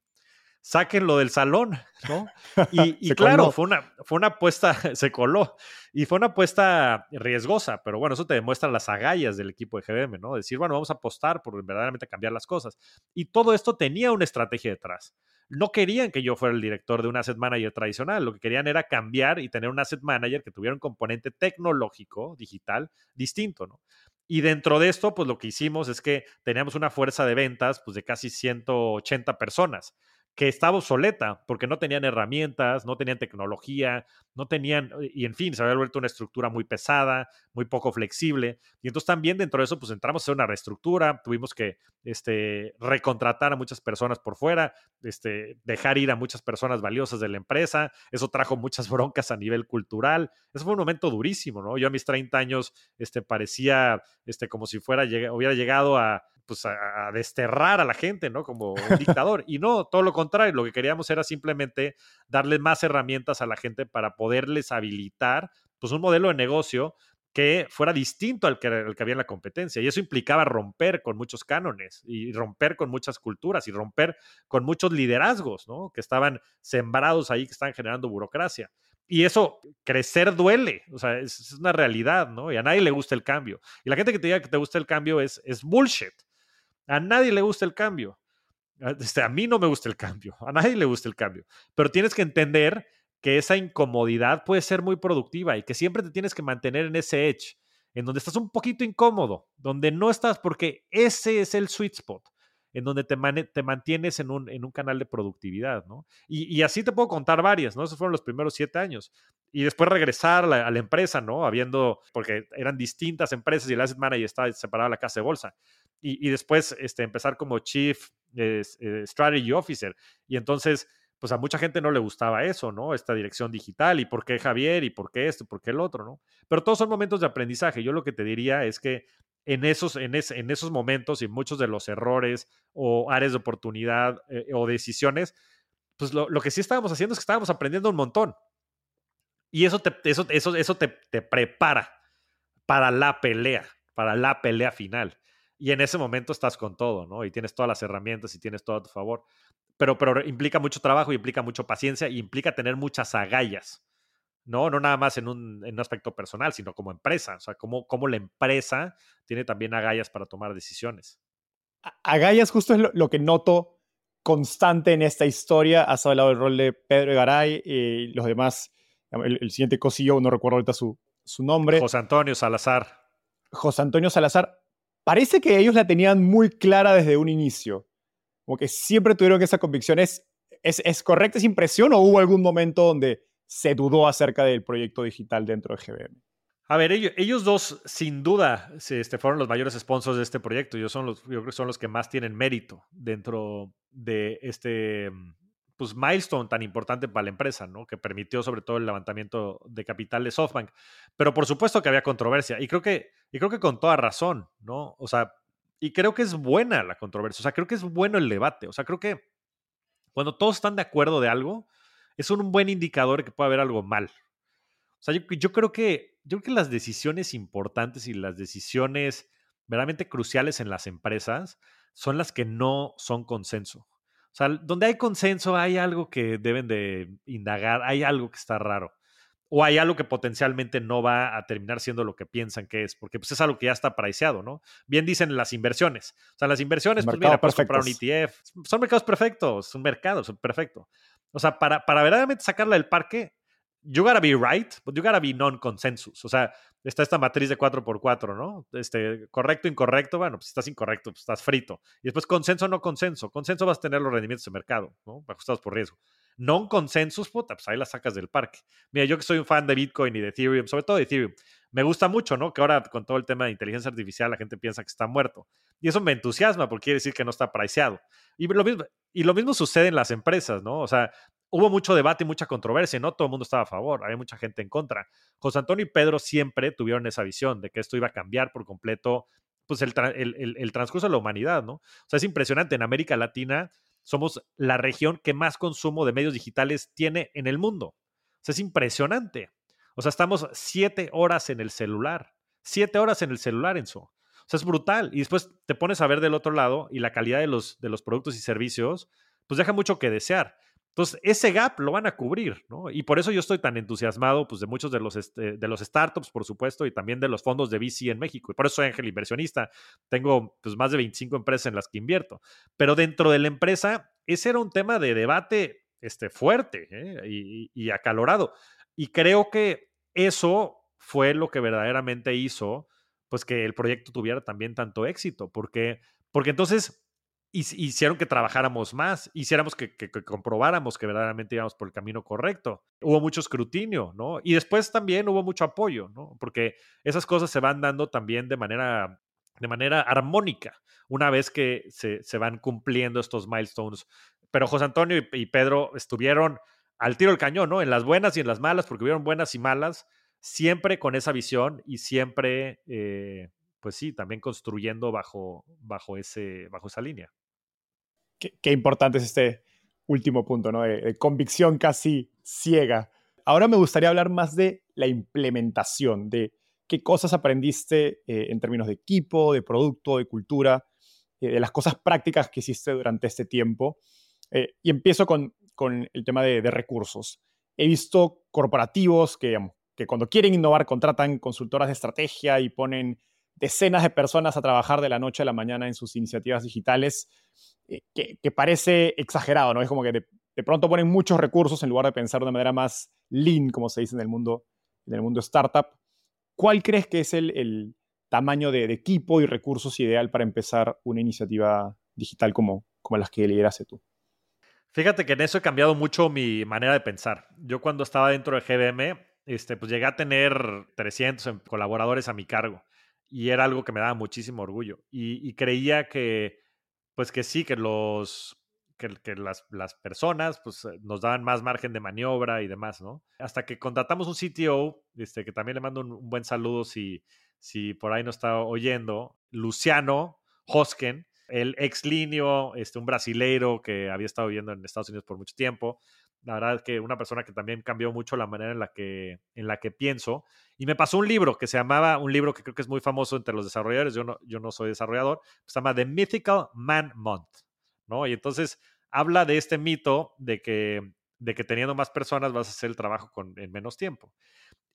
sáquenlo del salón, ¿no? Y, claro, fue una, fue una apuesta, se coló, y fue una apuesta riesgosa, pero bueno, eso te demuestra las agallas del equipo de GBM, ¿no? Decir, bueno, vamos a apostar por verdaderamente cambiar las cosas. Y todo esto tenía una estrategia detrás no querían que yo fuera el director de un asset manager tradicional, lo que querían era cambiar y tener un asset manager que tuviera un componente tecnológico, digital, distinto, ¿no? Y dentro de esto, pues lo que hicimos es que teníamos una fuerza de ventas pues, de casi 180 personas que estaba obsoleta porque no tenían herramientas, no tenían tecnología, no tenían, y en fin, se había vuelto una estructura muy pesada, muy poco flexible. Y entonces también dentro de eso, pues entramos a hacer una reestructura, tuvimos que este, recontratar a muchas personas por fuera, este, dejar ir a muchas personas valiosas de la empresa, eso trajo muchas broncas a nivel cultural, eso fue un momento durísimo, ¿no? Yo a mis 30 años este, parecía este, como si fuera, hubiera llegado a pues a, desterrar a la gente, ¿no? Como un dictador. Y no, todo lo contrario, lo que queríamos era simplemente darle más herramientas a la gente para poderles habilitar, pues un modelo de negocio que fuera distinto al que, había en la competencia. Y eso implicaba romper con muchos cánones y romper con muchas culturas y romper con muchos liderazgos, ¿no? Que estaban sembrados ahí, que estaban generando burocracia. Y eso, crecer duele, o sea, es, una realidad, ¿no? Y a nadie le gusta el cambio. Y la gente que te diga que te gusta el cambio es, es bullshit. A nadie le gusta el cambio. Este, a mí no me gusta el cambio, a nadie le gusta el cambio. Pero tienes que entender que esa incomodidad puede ser muy productiva y que siempre te tienes que mantener en ese edge, en donde estás un poquito incómodo, donde no estás, porque ese es el sweet spot, en donde te, mantienes en un, canal de productividad, ¿no? Y, así te puedo contar varias, ¿no? Esos fueron los primeros siete años. Y después regresar a la, empresa, ¿no? Habiendo, porque eran distintas empresas y el asset manager estaba separado de la casa de bolsa. Y, después este, empezar como chief eh, strategy officer. Y entonces pues a mucha gente no le gustaba eso, ¿no? Esta dirección digital y por qué Javier y por qué esto, por qué el otro, ¿no? Pero todos son momentos de aprendizaje. Yo lo que te diría es que en esos, en, en esos momentos y muchos de los errores o áreas de oportunidad eh, o decisiones, pues lo, que sí estábamos haciendo es que estábamos aprendiendo un montón. Y eso te, eso, eso, eso te, te prepara para la pelea, para la pelea final. Y en ese momento estás con todo, ¿no? Y tienes todas las herramientas y tienes todo a tu favor pero, pero implica mucho trabajo y implica mucho paciencia y implica tener muchas agallas. ¿no? No nada más en un, en un, aspecto personal, sino como empresa. O sea, cómo, cómo la empresa tiene también agallas para tomar decisiones. Agallas justo es lo, que noto constante en esta historia. Has hablado del rol de Pedro Garay y los demás. El, siguiente cosillo, no recuerdo ahorita su, su nombre. José Antonio Salazar. José Antonio Salazar. Parece que ellos la tenían muy clara desde un inicio como que siempre tuvieron esa convicción. ¿Es, es, correcta esa impresión o hubo algún momento donde se dudó acerca del proyecto digital dentro de GBM? A ver, ellos, ellos dos, sin duda, este, fueron los mayores sponsors de este proyecto. Ellos son los, yo creo que son los que más tienen mérito dentro de este pues, milestone tan importante para la empresa, ¿no? Que permitió sobre todo el levantamiento de capital de SoftBank. Pero por supuesto que había controversia. Y creo que, y creo que con toda razón, ¿no? O sea, y creo que es buena la controversia, o sea, creo que es bueno el debate, o sea, creo que cuando todos están de acuerdo de algo, es un buen indicador de que puede haber algo mal. O sea, yo, creo que, yo creo que las decisiones importantes y las decisiones verdaderamente cruciales en las empresas son las que no son consenso. O sea, donde hay consenso hay algo que deben de indagar, hay algo que está raro o hay algo que potencialmente no va a terminar siendo lo que piensan que es, porque pues es algo que ya está priceado, ¿no? Bien dicen las inversiones. O sea, las inversiones, pues mira, puedes comprar un ETF. Son mercados perfectos, son mercados perfecto. O sea, para, para verdaderamente sacarla del parque, you gotta be right, but you gotta be non-consensus. O sea, está esta matriz de 4x4, ¿no? Este, correcto, incorrecto, bueno, pues si estás incorrecto, pues estás frito. Y después consenso, no consenso. Consenso vas a tener los rendimientos de mercado, ¿no? Ajustados por riesgo non-consensus, puta, pues ahí la sacas del parque. Mira, yo que soy un fan de Bitcoin y de Ethereum, sobre todo de Ethereum, me gusta mucho, ¿no? Que ahora con todo el tema de inteligencia artificial la gente piensa que está muerto. Y eso me entusiasma porque quiere decir que no está priceado. Y lo mismo, y lo mismo sucede en las empresas, ¿no? O sea, hubo mucho debate y mucha controversia, no todo el mundo estaba a favor, había mucha gente en contra. José Antonio y Pedro siempre tuvieron esa visión de que esto iba a cambiar por completo pues el, transcurso de la humanidad, ¿no? O sea, es impresionante, en América Latina somos la región que más consumo de medios digitales tiene en el mundo. O sea, es impresionante. O sea, estamos siete horas en el celular. Siete horas en el celular, Enzo. O sea, es brutal. Y después te pones a ver del otro lado y la calidad de los, de los productos y servicios, pues deja mucho que desear. Entonces, ese gap lo van a cubrir, ¿no? Y por eso yo estoy tan entusiasmado, pues, de muchos de los, este, de los startups, por supuesto, y también de los fondos de VC en México. Y por eso soy ángel inversionista. Tengo, pues, más de 25 empresas en las que invierto. Pero dentro de la empresa, ese era un tema de debate este, fuerte ¿eh? y, y acalorado. Y creo que eso fue lo que verdaderamente hizo, pues, que el proyecto tuviera también tanto éxito, porque, porque entonces hicieron que trabajáramos más, hiciéramos que, comprobáramos que verdaderamente íbamos por el camino correcto. Hubo mucho escrutinio, ¿no? Y después también hubo mucho apoyo, ¿no? Porque esas cosas se van dando también de manera, de manera armónica, una vez que se, van cumpliendo estos milestones. Pero José Antonio y, Pedro estuvieron al tiro del cañón, ¿no? En las buenas y en las malas, porque hubieron buenas y malas, siempre con esa visión y siempre... Eh, pues sí, también construyendo bajo, bajo, ese, bajo esa línea. Qué, importante es este último punto, ¿no? De, convicción casi ciega. Ahora me gustaría hablar más de la implementación, de qué cosas aprendiste eh, en términos de equipo, de producto, de cultura, eh, de las cosas prácticas que hiciste durante este tiempo. Eh, y empiezo con, el tema de, recursos. He visto corporativos que, que cuando quieren innovar contratan consultoras de estrategia y ponen decenas de personas a trabajar de la noche a la mañana en sus iniciativas digitales, que, parece exagerado, ¿no? Es como que de, pronto ponen muchos recursos en lugar de pensar de una manera más lean, como se dice en el mundo, en el mundo startup. ¿Cuál crees que es el, tamaño de, equipo y recursos ideal para empezar una iniciativa digital como, como las que lideraste tú? Fíjate que en eso he cambiado mucho mi manera de pensar. Yo cuando estaba dentro de GBM, este, pues llegué a tener 300 em, colaboradores a mi cargo y era algo que me daba muchísimo orgullo. Y, creía que, pues que sí, que los que, las, las, personas pues, eh, nos daban más margen de maniobra y demás, ¿no? Hasta que contratamos un CTO, este, que también le mando un, buen saludo si, si por ahí no está oyendo, Luciano Hosken, el ex linio, este, un brasileiro que había estado viviendo en Estados Unidos por mucho tiempo. La verdad es que una persona que también cambió mucho la manera en la que, en la que pienso. Y me pasó un libro que se llamaba, un libro que creo que es muy famoso entre los desarrolladores, yo no, yo no soy desarrollador, se llama The Mythical Man Month. ¿no? Y entonces habla de este mito de que, de que teniendo más personas vas a hacer el trabajo con, en menos tiempo.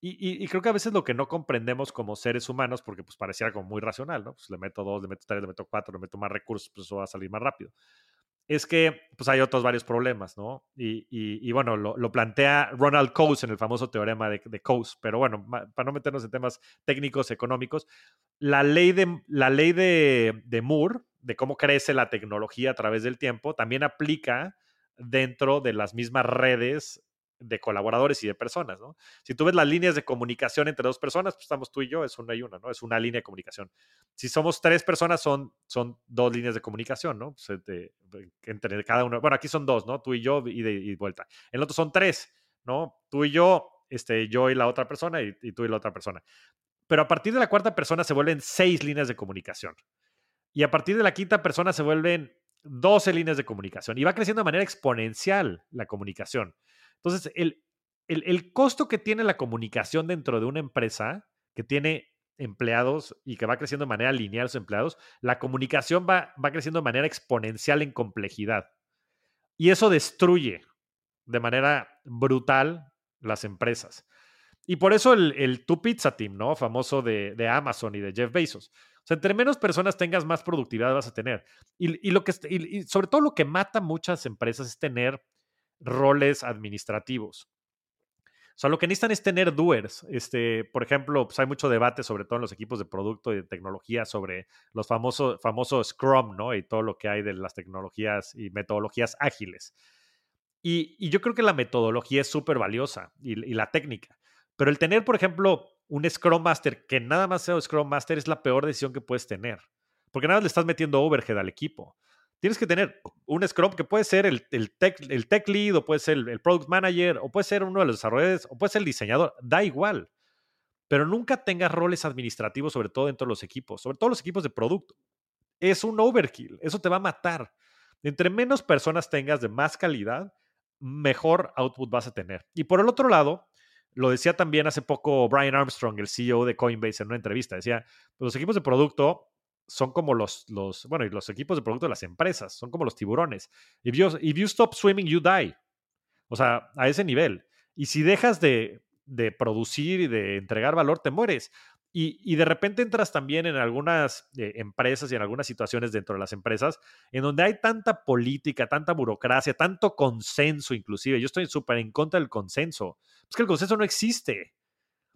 Y, creo que a veces lo que no comprendemos como seres humanos, porque pues pareciera como muy racional, ¿no? Pues le meto dos, le meto tres, le meto cuatro, le meto más recursos, pues eso va a salir más rápido. Es que pues hay otros varios problemas, ¿no? Y, bueno, lo, plantea Ronald Coase en el famoso teorema de, Coase, pero bueno, para no meternos en temas técnicos, económicos, la ley de, la ley de Moore, de cómo crece la tecnología a través del tiempo, también aplica dentro de las mismas redes de colaboradores y de personas, ¿no? Si tú ves las líneas de comunicación entre dos personas, pues estamos tú y yo, es una y una, ¿no? Es una línea de comunicación. Si somos tres personas, son, son dos líneas de comunicación, ¿no? Pues, entre cada uno, bueno, aquí son dos, ¿no? Tú y yo y de vuelta. En el otro son tres, ¿no? Tú y yo, este, yo y la otra persona y, y tú y la otra persona. Pero a partir de la cuarta persona se vuelven seis líneas de comunicación. Y a partir de la quinta persona se vuelven 12 líneas de comunicación y va creciendo de manera exponencial la comunicación. Entonces, el, el, costo que tiene la comunicación dentro de una empresa que tiene empleados y que va creciendo de manera lineal sus empleados, la comunicación va, va creciendo de manera exponencial en complejidad. Y eso destruye de manera brutal las empresas. Y por eso el, el Two Pizza Team, ¿no? Famoso de, de Amazon y de Jeff Bezos. O sea, entre menos personas tengas, más productividad vas a tener. Y, lo que, y, sobre todo lo que mata muchas empresas es tener roles administrativos. O sea, lo que necesitan es tener doers. Este, por ejemplo, pues hay mucho debate, sobre todo en los equipos de producto y de tecnología, sobre los famosos, Scrum, ¿no? Y todo lo que hay de las tecnologías y metodologías ágiles. Y, yo creo que la metodología es súper valiosa y, y, la técnica. Pero el tener, por ejemplo, un Scrum Master que nada más sea un Scrum Master es la peor decisión que puedes tener. Porque nada más le estás metiendo overhead al equipo. Tienes que tener un Scrum que puede ser el, el, tech, el tech, lead, o puede ser el, Product Manager, o puede ser uno de los desarrolladores, o puede ser el diseñador. Da igual. Pero nunca tengas roles administrativos, sobre todo dentro de los equipos, sobre todo los equipos de producto. Es un overkill. Eso te va a matar. Entre menos personas tengas de más calidad, mejor output vas a tener. Y por el otro lado, lo decía también hace poco Brian Armstrong, el CEO de Coinbase, en una entrevista. Decía, los equipos de producto son como los, los, bueno, y los equipos de producto de las empresas, son como los tiburones. If you, if you stop swimming, you die. O sea, a ese nivel. Y si dejas de, de producir y de entregar valor, te mueres. Y, de repente entras también en algunas eh, empresas y en algunas situaciones dentro de las empresas en donde hay tanta política, tanta burocracia, tanto consenso inclusive. Yo estoy súper en contra del consenso. Es que el consenso no existe.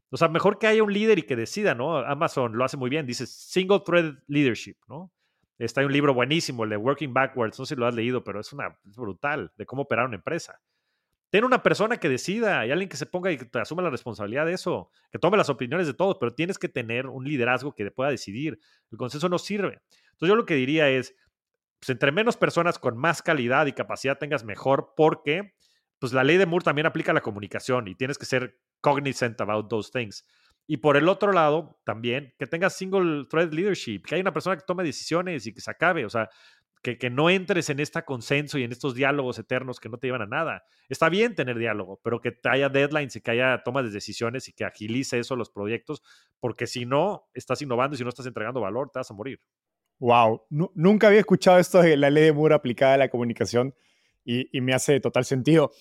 O sea, mejor que haya un líder y que decida, ¿no? Amazon lo hace muy bien, dice single thread leadership, ¿no? Está un libro buenísimo, el de Working Backwards, no sé si lo has leído, pero es una brutal de cómo operar una empresa. Ten una persona que decida y alguien que se ponga y que te asuma la responsabilidad de eso, que tome las opiniones de todos, pero tienes que tener un liderazgo que pueda decidir. El consenso no sirve. Entonces yo lo que diría es, pues entre menos personas con más calidad y capacidad tengas mejor, porque pues la ley de Moore también aplica a la comunicación y tienes que ser cognizant about those things. Y por el otro lado, también que tengas single thread leadership, que haya una persona que tome decisiones y que se acabe. O sea, que, que, no entres en este consenso y en estos diálogos eternos que no te llevan a nada. Está bien tener diálogo, pero que haya deadlines y que haya tomas de decisiones y que agilice eso los proyectos, porque si no, estás innovando y si no estás entregando valor, te vas a morir. Wow, nunca había escuchado esto de la ley de Moore aplicada a la comunicación y, y me hace total sentido.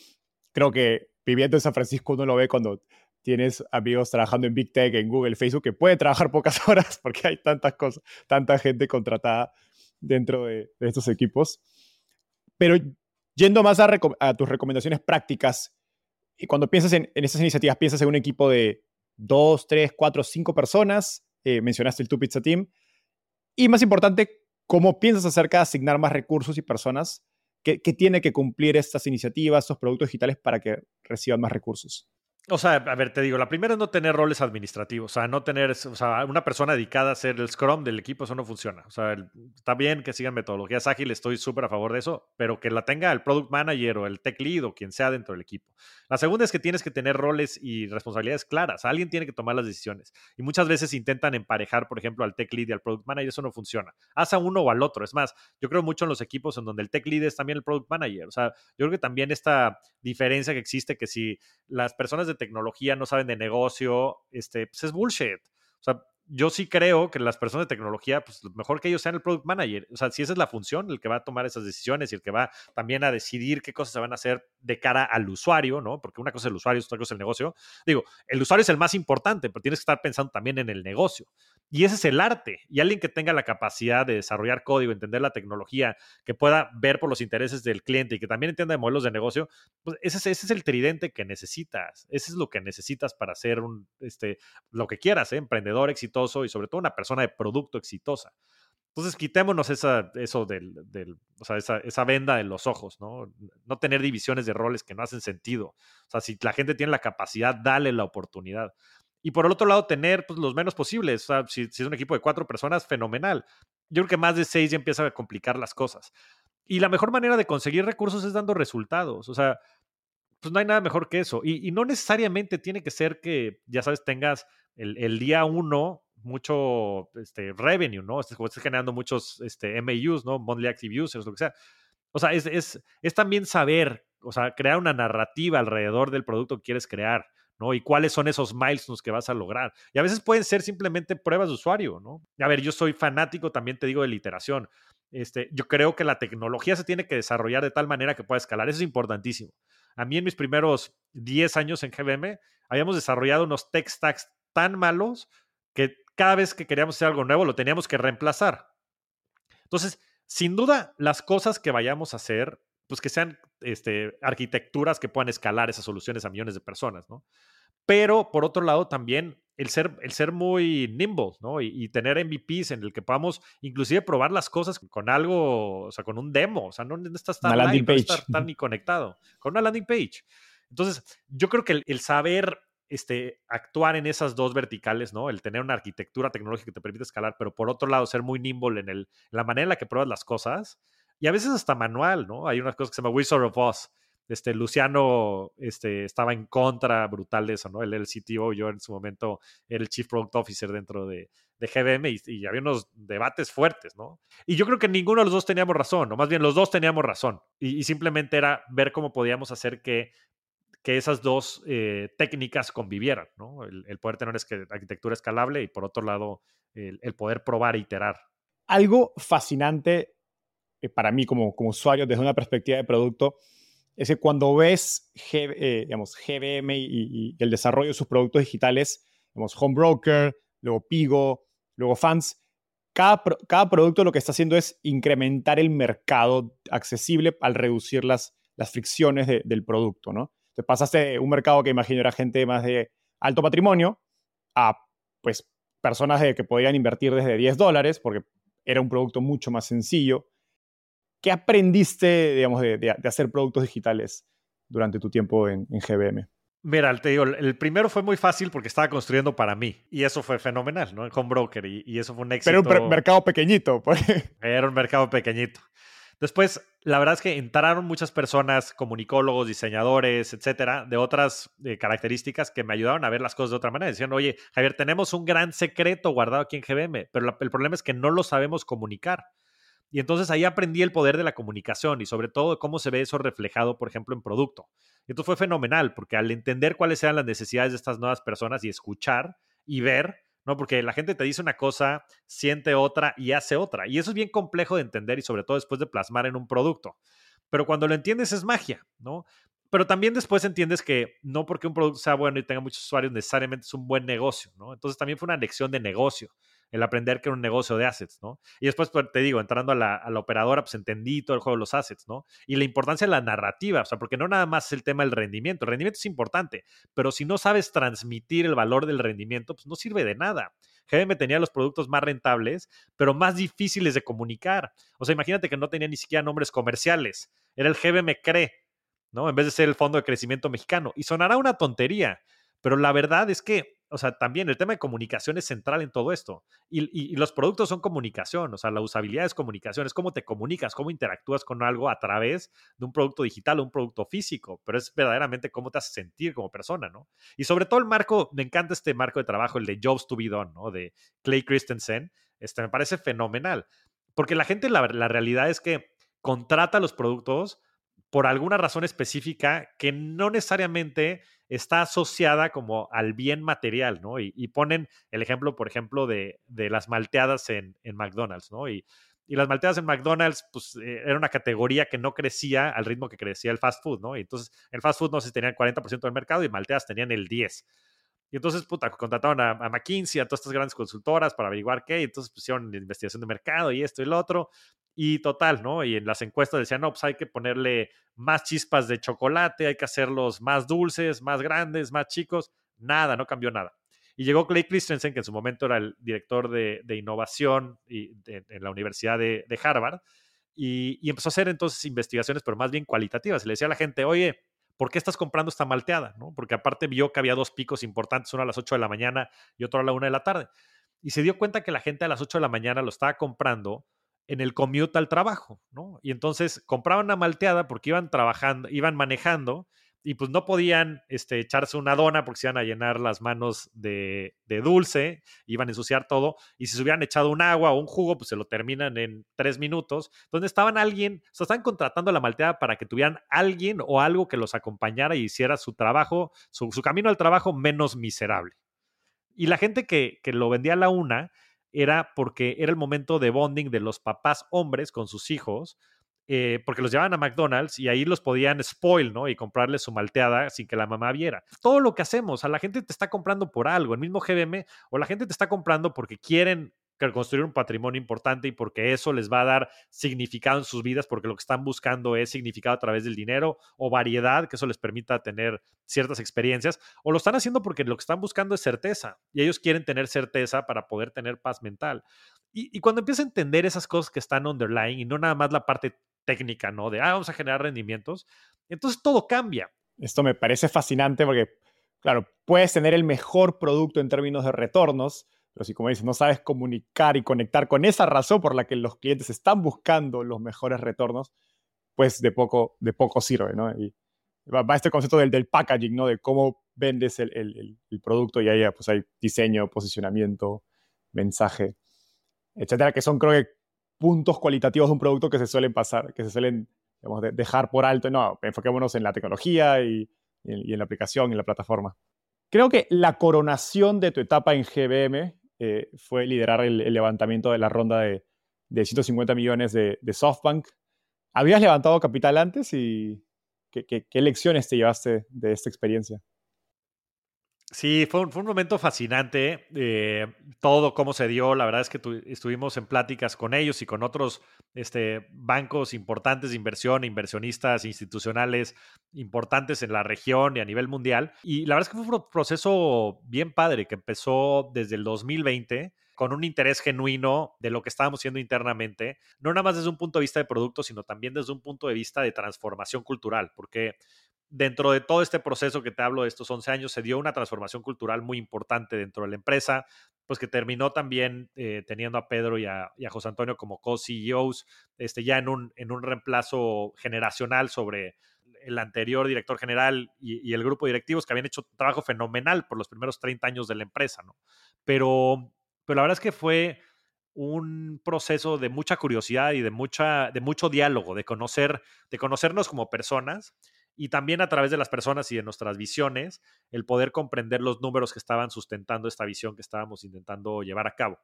Creo que viviendo en San Francisco uno lo ve cuando tienes amigos trabajando en Big Tech, en Google, Facebook, que puede trabajar pocas horas porque hay tantas cosas, tanta gente contratada dentro de, estos equipos. Pero yendo más a, tus recomendaciones prácticas, y cuando piensas en, en estas iniciativas, piensas en un equipo de dos, tres, cuatro, cinco personas, eh, mencionaste el Two Pizza Team, y más importante, ¿cómo piensas acerca de asignar más recursos y personas que, que tiene que cumplir estas iniciativas, estos productos digitales para que reciban más recursos? O sea, a ver, te digo, la primera es no tener roles administrativos, o sea, no tener, o sea, una persona dedicada a ser el Scrum del equipo, eso no funciona. O sea, está bien que sigan metodologías ágiles, estoy súper a favor de eso, pero que la tenga el Product Manager o el Tech Lead o quien sea dentro del equipo. La segunda es que tienes que tener roles y responsabilidades claras, alguien tiene que tomar las decisiones. Y muchas veces intentan emparejar, por ejemplo, al Tech Lead y al Product Manager, eso no funciona. Haz a uno o al otro. Es más, yo creo mucho en los equipos en donde el Tech Lead es también el Product Manager. O sea, yo creo que también esta diferencia que existe, que si las personas de tecnología no saben de negocio, este, pues es bullshit. O sea, yo sí creo que las personas de tecnología, pues mejor que ellos sean el product manager. O sea, si esa es la función, el que va a tomar esas decisiones y el que va también a decidir qué cosas se van a hacer de cara al usuario, ¿no? Porque una cosa es el usuario, otra cosa es el negocio. Digo, el usuario es el más importante, pero tienes que estar pensando también en el negocio. Y ese es el arte. Y alguien que tenga la capacidad de desarrollar código, entender la tecnología, que pueda ver por los intereses del cliente y que también entienda de modelos de negocio, pues ese es, ese es el tridente que necesitas. Ese es lo que necesitas para ser un, este, lo que quieras, ¿eh? emprendedor exitoso y sobre todo una persona de producto exitosa. Entonces, quitémonos esa, eso del, o sea, esa, esa, venda en los ojos, ¿no? No tener divisiones de roles que no hacen sentido. O sea, si la gente tiene la capacidad, dale la oportunidad. Y por el otro lado, tener pues, los menos posibles. O sea, si, si, es un equipo de cuatro personas, fenomenal. Yo creo que más de seis ya empieza a complicar las cosas. Y la mejor manera de conseguir recursos es dando resultados. O sea, pues no hay nada mejor que eso. Y, y no necesariamente tiene que ser que, ya sabes, tengas el, el día uno mucho este, revenue, ¿no? Estás, generando muchos este, MAUs, ¿no? Monthly Active Users, lo que sea. O sea, es, es, es también saber, o sea, crear una narrativa alrededor del producto que quieres crear. ¿No? Y cuáles son esos milestones que vas a lograr. Y a veces pueden ser simplemente pruebas de usuario, ¿no? A ver, yo soy fanático también, te digo, de la iteración. Este, yo creo que la tecnología se tiene que desarrollar de tal manera que pueda escalar. Eso es importantísimo. A mí en mis primeros 10 años en GBM habíamos desarrollado unos tech stacks tan malos que cada vez que queríamos hacer algo nuevo lo teníamos que reemplazar. Entonces, sin duda, las cosas que vayamos a hacer pues que sean este, arquitecturas que puedan escalar esas soluciones a millones de personas, ¿no? Pero por otro lado también el ser, el ser muy nimble, ¿no? Y, tener MVPs en el que podamos inclusive probar las cosas con algo, o sea, con un demo, o sea, no necesitas estar, live, no estar tan ni conectado, con una landing page. Entonces, yo creo que el, saber este, actuar en esas dos verticales, ¿no? El tener una arquitectura tecnológica que te permite escalar, pero por otro lado ser muy nimble en, el, en la manera en la que pruebas las cosas, y a veces hasta manual, ¿no? Hay unas cosas que se llama Wizard of Oz. Este, Luciano este, estaba en contra brutal de eso, ¿no? Él era el CTO, yo en su momento era el Chief Product Officer dentro de, de GBM y, había unos debates fuertes, ¿no? Y yo creo que ninguno de los dos teníamos razón, o más bien los dos teníamos razón. Y, simplemente era ver cómo podíamos hacer que, que esas dos eh, técnicas convivieran, ¿no? El, poder tener arquitectura escalable y por otro lado el, el poder probar e iterar. Algo fascinante para mí como, como usuario desde una perspectiva de producto, es que cuando ves eh, digamos, GBM y, el desarrollo de sus productos digitales, digamos, Homebroker, luego Pigo, luego Fans, cada, cada producto lo que está haciendo es incrementar el mercado accesible al reducir las, las fricciones del producto, ¿no? Entonces pasaste de un mercado que imagino era gente más de alto patrimonio a, pues, personas que podían invertir desde 10 dólares porque era un producto mucho más sencillo ¿Qué aprendiste, digamos, de, hacer productos digitales durante tu tiempo en, GBM? Mira, te digo, el primero fue muy fácil porque estaba construyendo para mí y eso fue fenomenal, ¿no? En Home Broker y, y eso fue un éxito. Pero un mercado pequeñito, pues. Era un mercado pequeñito. Después, la verdad es que entraron muchas personas, comunicólogos, diseñadores, etcétera, de otras eh, características que me ayudaron a ver las cosas de otra manera. Decían, oye, Javier, tenemos un gran secreto guardado aquí en GBM, pero el problema es que no lo sabemos comunicar. Y entonces ahí aprendí el poder de la comunicación y sobre todo cómo se ve eso reflejado, por ejemplo, en producto. Y esto fue fenomenal, porque al entender cuáles eran las necesidades de estas nuevas personas y escuchar y ver, ¿no? Porque la gente te dice una cosa, siente otra y hace otra. Y eso es bien complejo de entender y sobre todo después de plasmar en un producto. Pero cuando lo entiendes es magia, ¿no? Pero también después entiendes que no porque un producto sea bueno y tenga muchos usuarios necesariamente es un buen negocio, ¿no? Entonces también fue una lección de negocio el aprender que era un negocio de assets, ¿no? Y después, pues, te digo, entrando a la, operadora, pues entendí todo el juego de los assets, ¿no? Y la importancia de la narrativa, o sea, porque no nada más es el tema del rendimiento, el rendimiento es importante, pero si no sabes transmitir el valor del rendimiento, pues no sirve de nada. GBM tenía los productos más rentables, pero más difíciles de comunicar. O sea, imagínate que no tenía ni siquiera nombres comerciales, era el GBM CRE, ¿no? En vez de ser el Fondo de Crecimiento Mexicano. Y sonará una tontería, pero la verdad es que o sea, también el tema de comunicación es central en todo esto. Y, los productos son comunicación, o sea, la usabilidad es comunicación, es cómo te comunicas, cómo interactúas con algo a través de un producto digital o un producto físico, pero es verdaderamente cómo te hace sentir como persona, ¿no? Y sobre todo el marco, me encanta este marco de trabajo, el de Jobs to be done, ¿no? De Clay Christensen, este me parece fenomenal, porque la gente, la, la realidad es que contrata los productos por alguna razón específica que no necesariamente está asociada como al bien material, ¿no? Y, ponen el ejemplo, por ejemplo, de, las malteadas en, McDonald's, ¿no? Y, las malteadas en McDonald's, pues eh, era una categoría que no crecía al ritmo que crecía el fast food, ¿no? Y entonces el fast food no se tenía el 40% del mercado y malteadas tenían el 10%. Y entonces, puta, contrataron a, a, McKinsey, a todas estas grandes consultoras para averiguar qué, y entonces pusieron investigación de mercado y esto y lo otro, y total, ¿no? Y en las encuestas decían, no, pues hay que ponerle más chispas de chocolate, hay que hacerlos más dulces, más grandes, más chicos. Nada, no cambió nada. Y llegó Clay Christensen, que en su momento era el director de, innovación y en la Universidad de, Harvard, y, y, empezó a hacer entonces investigaciones, pero más bien cualitativas. Y le decía a la gente, oye, ¿por qué estás comprando esta malteada? ¿no? Porque aparte vio que había dos picos importantes, uno a las 8 de la mañana y otro a la 1 de la tarde. Y se dio cuenta que la gente a las 8 de la mañana lo estaba comprando en el commute al trabajo, ¿no? Y entonces compraban una malteada porque iban trabajando, iban manejando y pues no podían este, echarse una dona porque se iban a llenar las manos de, de, dulce, iban a ensuciar todo, y si se hubieran echado un agua o un jugo, pues se lo terminan en tres minutos, donde estaban alguien, o sea, estaban contratando la malteada para que tuvieran alguien o algo que los acompañara y hiciera su trabajo, su, camino al trabajo menos miserable. Y la gente que lo vendía a la una, era porque era el momento de bonding de los papás hombres con sus hijos, eh, porque los llevaban a McDonald's y ahí los podían spoil, ¿no? Y comprarles su malteada sin que la mamá viera. Todo lo que hacemos, a la gente te está comprando por algo, el mismo GBM, o la gente te está comprando porque quieren construir un patrimonio importante y porque eso les va a dar significado en sus vidas, porque lo que están buscando es significado a través del dinero o variedad, que eso les permita tener ciertas experiencias, o lo están haciendo porque lo que están buscando es certeza y ellos quieren tener certeza para poder tener paz mental. Y, cuando empieza a entender esas cosas que están underlying y no nada más la parte técnica, ¿no? De, ah, vamos a generar rendimientos, entonces todo cambia. Esto me parece fascinante porque, claro, puedes tener el mejor producto en términos de retornos, pero si, como dices, no sabes comunicar y conectar con esa razón por la que los clientes están buscando los mejores retornos, pues de poco, de poco sirve, ¿no? Y va, este concepto del, del, packaging, ¿no? De cómo vendes el, el, el, producto y ahí pues hay diseño, posicionamiento, mensaje, etcétera, que son, creo que, puntos cualitativos de un producto que se suelen pasar, que se suelen digamos, dejar por alto. No, enfoquémonos en la tecnología y, y, en la aplicación, en la plataforma. Creo que la coronación de tu etapa en GBM eh, fue liderar el, levantamiento de la ronda de, de 150 millones de, SoftBank. ¿Habías levantado capital antes y qué, lecciones te llevaste de esta experiencia? Sí, fue un, fue un, momento fascinante. Eh, todo cómo se dio. La verdad es que estuvimos en pláticas con ellos y con otros este, bancos importantes de inversión, inversionistas institucionales importantes en la región y a nivel mundial. Y la verdad es que fue un proceso bien padre que empezó desde el 2020 con un interés genuino de lo que estábamos haciendo internamente, no nada más desde un punto de vista de producto, sino también desde un punto de vista de transformación cultural, porque dentro de todo este proceso que te hablo de estos 11 años, se dio una transformación cultural muy importante dentro de la empresa, pues que terminó también eh, teniendo a Pedro y a, José Antonio como co-CEOs, este, ya en un, en un reemplazo generacional sobre el anterior director general y, el grupo de directivos que habían hecho un trabajo fenomenal por los primeros 30 años de la empresa, ¿no? Pero, pero la verdad es que fue un proceso de mucha curiosidad y de, mucha, de mucho diálogo, de, conocer, de conocernos como personas y también a través de las personas y de nuestras visiones, el poder comprender los números que estaban sustentando esta visión que estábamos intentando llevar a cabo.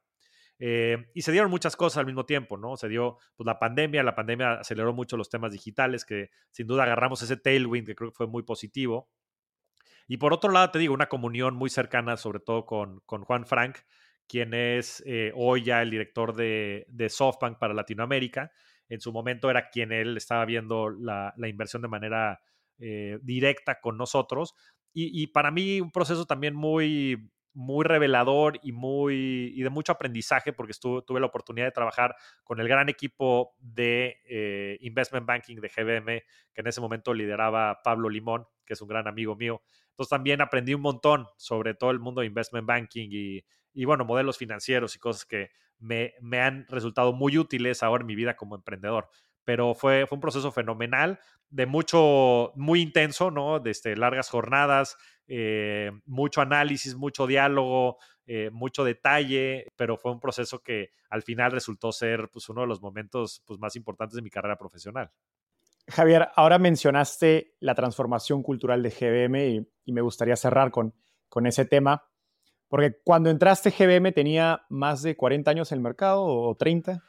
Eh, y se dieron muchas cosas al mismo tiempo, ¿no? Se dio pues, la pandemia, la pandemia aceleró mucho los temas digitales, que sin duda agarramos ese tailwind que creo que fue muy positivo. Y por otro lado, te digo, una comunión muy cercana, sobre todo con, con Juan Frank, quien es eh, hoy ya el director de, de, SoftBank para Latinoamérica. En su momento era quien él estaba viendo la, la inversión de manera eh, directa con nosotros. Y, para mí un proceso también muy, muy revelador y, muy, y de mucho aprendizaje porque estuve, tuve la oportunidad de trabajar con el gran equipo de eh, Investment Banking de GBM, que en ese momento lideraba Pablo Limón, que es un gran amigo mío. Entonces también aprendí un montón sobre todo el mundo de Investment Banking y, y bueno, modelos financieros y cosas que me, me, han resultado muy útiles ahora en mi vida como emprendedor. Pero fue, fue un proceso fenomenal, de mucho, muy intenso, ¿no? De este, largas jornadas, eh, mucho análisis, mucho diálogo, eh, mucho detalle, pero fue un proceso que al final resultó ser pues, uno de los momentos pues, más importantes de mi carrera profesional. Javier, ahora mencionaste la transformación cultural de GBM y, y me gustaría cerrar con, con ese tema. Porque cuando entraste, GBM tenía más de 40 años en el mercado o 30.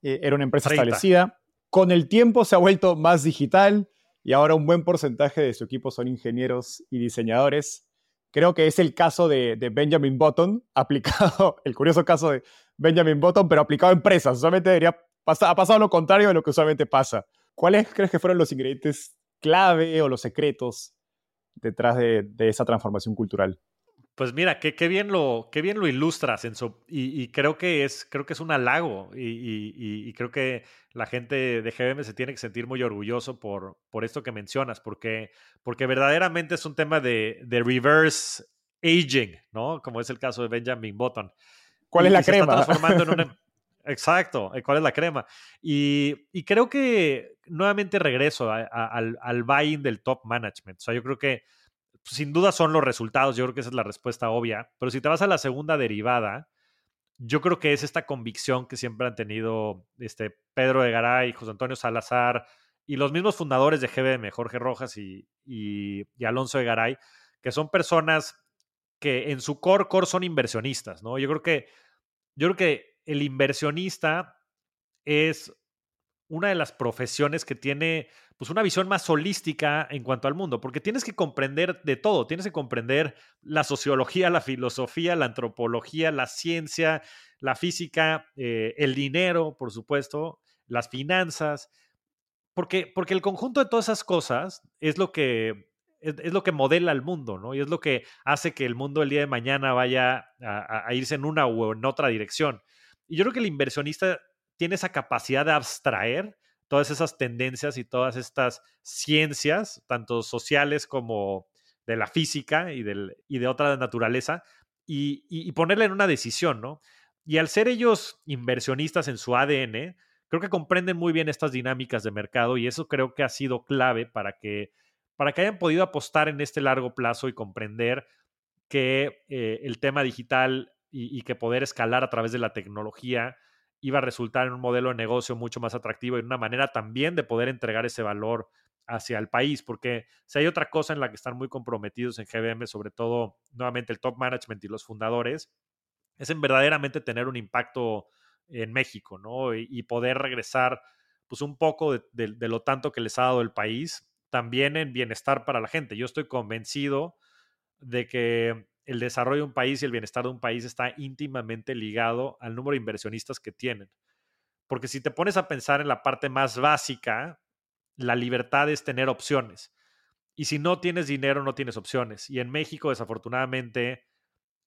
Eh, era una empresa 30. establecida. Con el tiempo se ha vuelto más digital y ahora un buen porcentaje de su equipo son ingenieros y diseñadores. Creo que es el caso de, Benjamin Button, aplicado, el curioso caso de Benjamin Button, pero aplicado a empresas. Usualmente debería ha pasado lo contrario de lo que usualmente pasa. ¿Cuáles crees que fueron los ingredientes clave o los secretos detrás de, de esa transformación cultural? Pues mira, qué, qué, bien, lo, qué bien lo ilustras, Enzo. Y, y, creo, que es, creo que es un halago. Y, y, y, creo que la gente de GBM se tiene que sentir muy orgulloso por, por esto que mencionas, porque, porque verdaderamente es un tema de, de reverse aging, ¿no? Como es el caso de Benjamin Button. ¿Cuál es la crema? está transformando en una, Exacto, ¿cuál es la crema? Y, y creo que nuevamente regreso a, a, al, al buy-in del top management. O sea, yo creo que sin duda son los resultados, yo creo que esa es la respuesta obvia, pero si te vas a la segunda derivada, yo creo que es esta convicción que siempre han tenido este Pedro de Garay, José Antonio Salazar y los mismos fundadores de GBM, Jorge Rojas y, y, y Alonso de Garay, que son personas que en su core core son inversionistas, ¿no? Yo creo que yo creo que el inversionista es una de las profesiones que tiene pues una visión más holística en cuanto al mundo, porque tienes que comprender de todo, tienes que comprender la sociología, la filosofía, la antropología, la ciencia, la física, eh, el dinero, por supuesto, las finanzas, porque, porque el conjunto de todas esas cosas es lo que es, lo que modela el mundo, ¿no? Y es lo que hace que el mundo el día de mañana vaya a, a irse en una u en otra dirección. Y yo creo que el inversionista tiene esa capacidad de abstraer todas esas tendencias y todas estas ciencias, tanto sociales como de la física y, del, y de otra naturaleza, y, y, ponerle en una decisión, ¿no? Y al ser ellos inversionistas en su ADN, creo que comprenden muy bien estas dinámicas de mercado y eso creo que ha sido clave para que, para que hayan podido apostar en este largo plazo y comprender que eh, el tema digital y, que poder escalar a través de la tecnología iba a resultar en un modelo de negocio mucho más atractivo y una manera también de poder entregar ese valor hacia el país, porque si hay otra cosa en la que están muy comprometidos en GBM, sobre todo nuevamente el top management y los fundadores, es en verdaderamente tener un impacto en México, ¿no? Y, y poder regresar pues un poco de, lo tanto que les ha dado el país, también en bienestar para la gente. Yo estoy convencido de que el desarrollo de un país y el bienestar de un país está íntimamente ligado al número de inversionistas que tienen. Porque si te pones a pensar en la parte más básica, la libertad es tener opciones. Y si no tienes dinero, no tienes opciones. Y en México, desafortunadamente,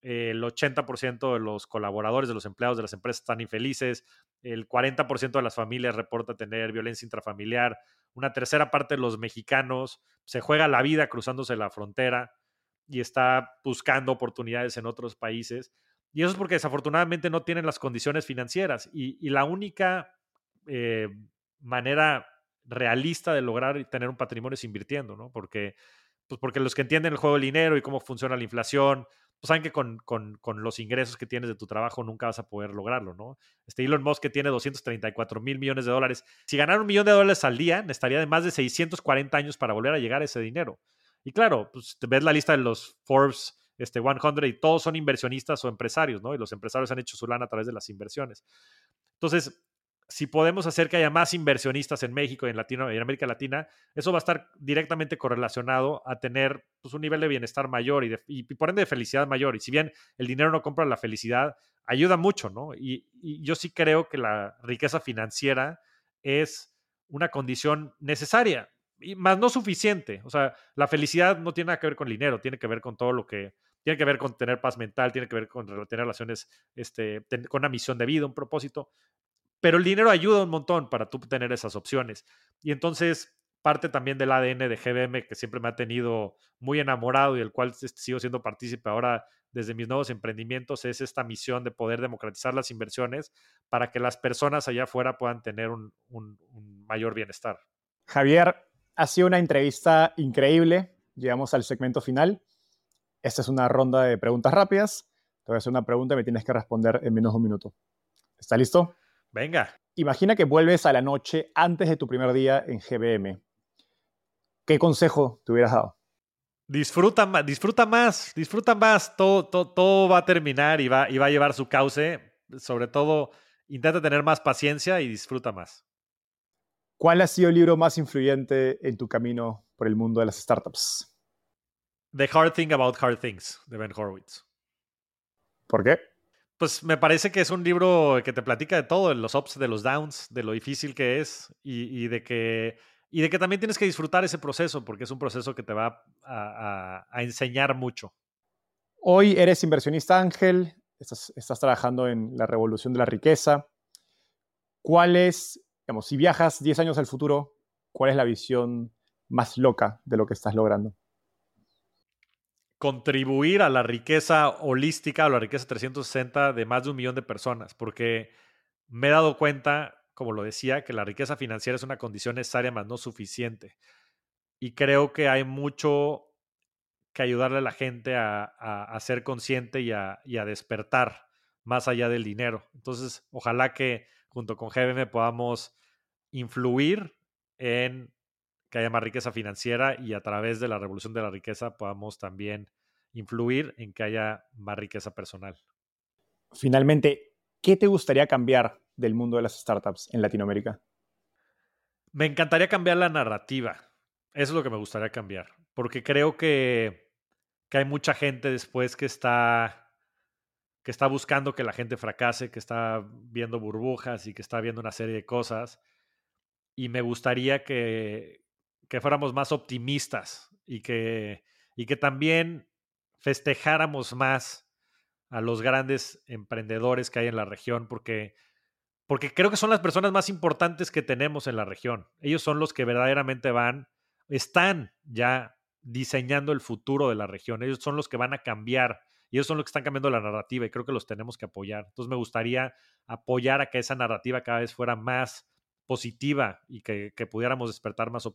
el 80% de los colaboradores, de los empleados de las empresas están infelices, el 40% de las familias reporta tener violencia intrafamiliar, una tercera parte de los mexicanos se juega la vida cruzándose la frontera y está buscando oportunidades en otros países. Y eso es porque desafortunadamente no tienen las condiciones financieras. Y, la única eh, manera realista de lograr tener un patrimonio es invirtiendo, ¿no? Porque, pues porque los que entienden el juego del dinero y cómo funciona la inflación pues saben que con, con, con, los ingresos que tienes de tu trabajo nunca vas a poder lograrlo, ¿no? Este Elon Musk que tiene 234 mil millones de dólares, si ganara un millón de dólares al día, necesitaría de más de 640 años para volver a llegar a ese dinero. Y claro, pues ves la lista de los Forbes este 100 y todos son inversionistas o empresarios, ¿no? Y los empresarios han hecho su lana a través de las inversiones. Entonces, si podemos hacer que haya más inversionistas en México y en, Latino, América Latina, eso va a estar directamente correlacionado a tener pues, un nivel de bienestar mayor y, y, por ende de felicidad mayor. Y si bien el dinero no compra la felicidad, ayuda mucho, ¿no? Y, yo sí creo que la riqueza financiera es una condición necesaria, más no suficiente. O sea, la felicidad no tiene nada que ver con el dinero, tiene que ver con todo lo que, tiene que ver con tener paz mental, tiene que ver con tener relaciones, este, con una misión de vida, un propósito. Pero el dinero ayuda un montón para tú tener esas opciones. Y entonces, parte también del ADN de GBM que siempre me ha tenido muy enamorado y el cual sigo siendo partícipe ahora desde mis nuevos emprendimientos, es esta misión de poder democratizar las inversiones para que las personas allá afuera puedan tener un, un, un mayor bienestar. Javier, ha sido una entrevista increíble. Llegamos al segmento final. Esta es una ronda de preguntas rápidas. Te voy a hacer una pregunta y me tienes que responder en menos de un minuto. ¿Está listo? Venga. Imagina que vuelves a la noche antes de tu primer día en GBM. ¿Qué consejo te hubieras dado? Disfruta más, disfruta más, disfruta más. Todo, todo, todo va a terminar y va, y va a llevar su cauce. Sobre todo, intenta tener más paciencia y disfruta más. ¿Cuál ha sido el libro más influyente en tu camino por el mundo de las startups? The Hard Thing About Hard Things, de Ben Horowitz. ¿Por qué? Pues me parece que es un libro que te platica de todo, de los ups, de los downs, de lo difícil que es y, de, que, y de que también tienes que disfrutar ese proceso, porque es un proceso que te va a, enseñar mucho. Hoy eres inversionista ángel, estás, estás trabajando en la revolución de la riqueza. ¿Cuál es digamos, si viajas 10 años al futuro, ¿cuál es la visión más loca de lo que estás logrando? Contribuir a la riqueza holística o la riqueza 360 de más de un millón de personas, porque me he dado cuenta, como lo decía, que la riqueza financiera es una condición necesaria, más no suficiente. Y creo que hay mucho que ayudarle a la gente a, ser consciente y a, y a despertar más allá del dinero. Entonces, ojalá que junto con GBM podamos influir en que haya más riqueza financiera y a través de la revolución de la riqueza podamos también influir en que haya más riqueza personal. Finalmente, ¿qué te gustaría cambiar del mundo de las startups en Latinoamérica? Me encantaría cambiar la narrativa. Eso es lo que me gustaría cambiar, porque creo que, que hay mucha gente después que está que está buscando que la gente fracase, que está viendo burbujas y que está viendo una serie de cosas. Y me gustaría que, que fuéramos más optimistas y que, y que también festejáramos más a los grandes emprendedores que hay en la región, porque, porque creo que son las personas más importantes que tenemos en la región. Ellos son los que verdaderamente van, están ya diseñando el futuro de la región. Ellos son los que van a cambiar y ellos son los que están cambiando la narrativa y creo que los tenemos que apoyar. Entonces me gustaría apoyar a que esa narrativa cada vez fuera más positiva y que, pudiéramos despertar más,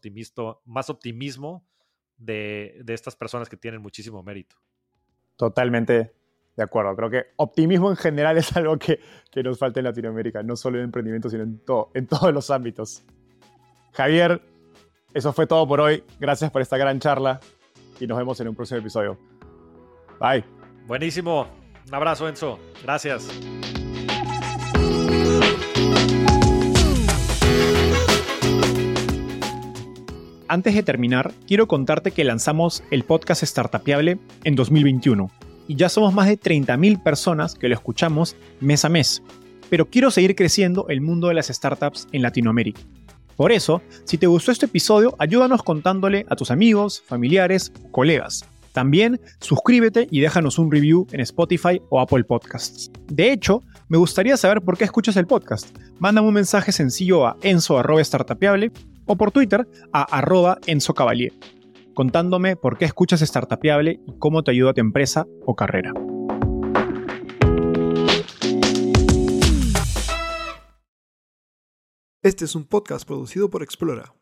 más optimismo de, estas personas que tienen muchísimo mérito. Totalmente de acuerdo. Creo que optimismo en general es algo que, que nos falta en Latinoamérica, no solo en emprendimiento, sino en, todo, en todos los ámbitos. Javier, eso fue todo por hoy. Gracias por esta gran charla y nos vemos en un próximo episodio. Bye. Buenísimo. Un abrazo, Enzo. Gracias. Antes de terminar, quiero contarte que lanzamos el podcast Startupiable en 2021 y ya somos más de 30.000 personas que lo escuchamos mes a mes. Pero quiero seguir creciendo el mundo de las startups en Latinoamérica. Por eso, si te gustó este episodio, ayúdanos contándole a tus amigos, familiares, colegas. También suscríbete y déjanos un review en Spotify o Apple Podcasts. De hecho, me gustaría saber por qué escuchas el podcast. Mándame un mensaje sencillo a enzo.startapeable o por Twitter a arroba enzocavalier, contándome por qué escuchas Startapeable y cómo te ayuda a tu empresa o carrera. Este es un podcast producido por Explora.